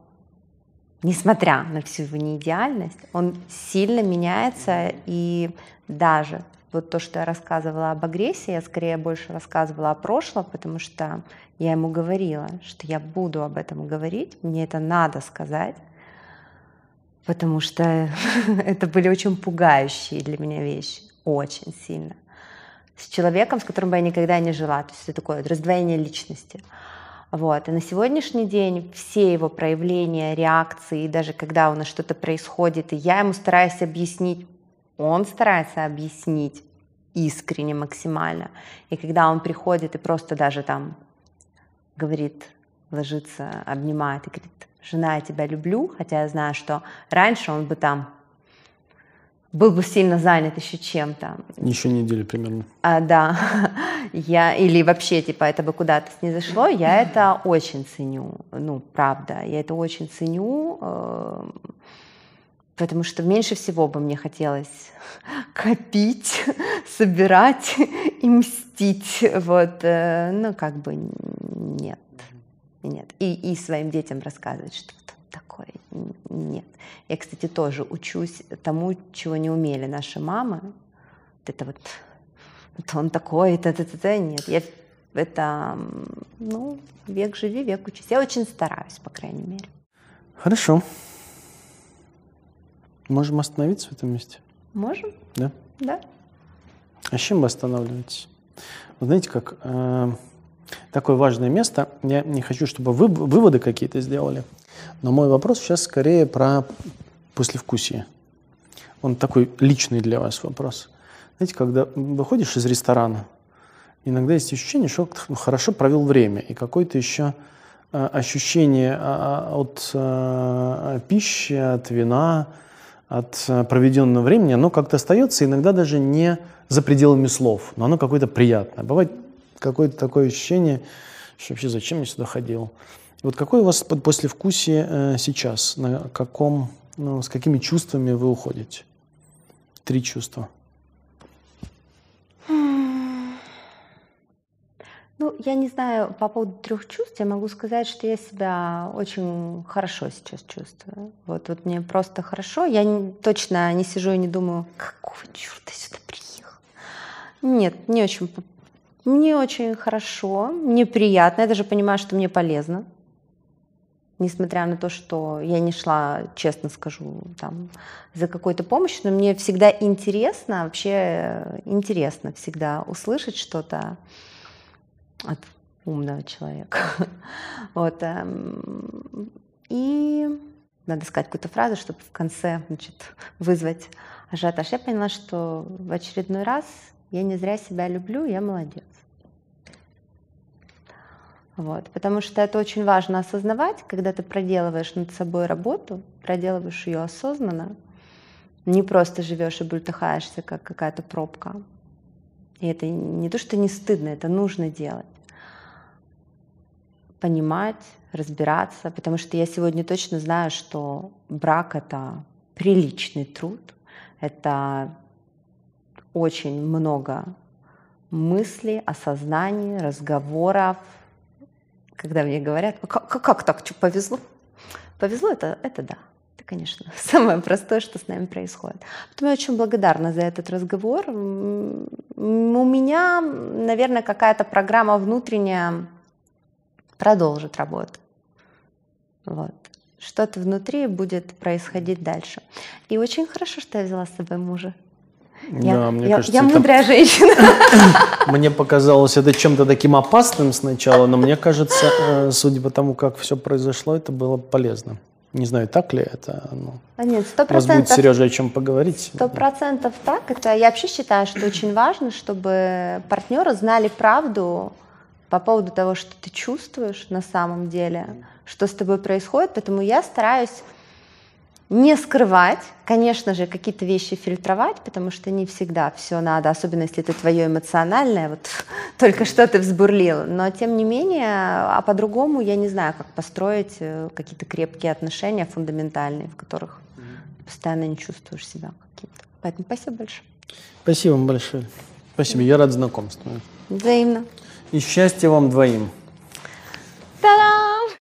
несмотря на всю его неидеальность, он сильно меняется, и даже вот то, что я рассказывала об агрессии, я скорее больше рассказывала о прошлом, потому что я ему говорила, что я буду об этом говорить, мне это надо сказать, потому что это были очень пугающие для меня вещи, очень сильно. С человеком, с которым бы я никогда не жила, то есть это такое раздвоение личности. Вот. И на сегодняшний день все его проявления, реакции, даже когда у нас что-то происходит, и я ему стараюсь объяснить, он старается объяснить искренне максимально. И когда он приходит и просто даже там говорит, ложится, обнимает и говорит, жена, я тебя люблю, хотя я знаю, что раньше он бы там был бы сильно занят еще чем-то. Еще неделю примерно. А, да. Я, или вообще, типа, это бы куда-то не зашло, я это очень ценю. Ну, правда, я это очень ценю. Э, потому что меньше всего бы мне хотелось копить, собирать и мстить. Вот, э, ну, как бы нет. Нет. И, и своим детям рассказывать, что такое. Нет. Я, кстати, тоже учусь тому, чего не умели наши мамы. Вот это вот, вот он такой, это, это, это. Нет, я это, ну, век живи, век учись. Я очень стараюсь, по крайней мере. Хорошо. Можем остановиться в этом месте? Можем. Да? Да. А с чем вы останавливаетесь? Вы знаете, как э, такое важное место, я не хочу, чтобы вы выводы какие-то сделали, но мой вопрос сейчас скорее про послевкусие. Он такой личный для вас вопрос. Знаете, когда выходишь из ресторана, иногда есть ощущение, что хорошо провел время, и какое-то еще э, ощущение а, а, от э, пищи, от вина, от э, проведенного времени, оно как-то остается, иногда даже не за пределами слов, но оно какое-то приятное. Бывает какое-то такое ощущение, что вообще зачем я сюда ходил. Вот какое у вас послевкусие э, сейчас? На каком, ну, с какими чувствами вы уходите? Три чувства. Ну, я не знаю, по поводу трех чувств, я могу сказать, что я себя очень хорошо сейчас чувствую. Вот, вот мне просто хорошо. Я не, точно не сижу и не думаю, какого черта сюда приехал. Нет, не очень. Мне очень хорошо, мне приятно. Я даже понимаю, что мне полезно. Несмотря на то, что я не шла, честно скажу, там, за какой-то помощью, но мне всегда интересно, вообще интересно всегда услышать что-то от умного человека. вот. Эм, и надо сказать какую-то фразу, чтобы в конце значит, вызвать ажиотаж. Я поняла, что в очередной раз я не зря себя люблю, я молодец. Вот, потому что это очень важно осознавать, когда ты проделываешь над собой работу, проделываешь ее осознанно, не просто живешь и бультыхаешься, как какая-то пробка, и это не то, что не стыдно, это нужно делать. Понимать, разбираться, потому что я сегодня точно знаю, что брак — это приличный труд, это очень много мыслей, осознаний, разговоров. Когда мне говорят, как, как, как так, что повезло? Повезло, это, это да конечно, самое простое, что с нами происходит. Поэтому я очень благодарна за этот разговор. У меня, наверное, какая-то программа внутренняя продолжит работу. Вот. Что-то внутри будет происходить дальше. И очень хорошо, что я взяла с собой мужа. Я, да, мне я, кажется, я мудрая это... женщина. Мне показалось это чем-то таким опасным сначала, но мне кажется, э, судя по тому, как все произошло, это было полезно. Не знаю, так ли это. Ну, а нет, сто процентов. Будет, Сережа, о чем поговорить. Сто процентов так. Это я вообще считаю, что очень важно, чтобы партнеры знали правду по поводу того, что ты чувствуешь на самом деле, что с тобой происходит. Поэтому я стараюсь не скрывать, конечно же, какие-то вещи фильтровать, потому что не всегда все надо, особенно если это твое эмоциональное, вот только что ты взбурлил. Но тем не менее, а по-другому я не знаю, как построить э, какие-то крепкие отношения фундаментальные, в которых постоянно не чувствуешь себя каким-то. Поэтому спасибо большое. Спасибо вам большое. Спасибо, я рад знакомству. Взаимно. И счастья вам двоим.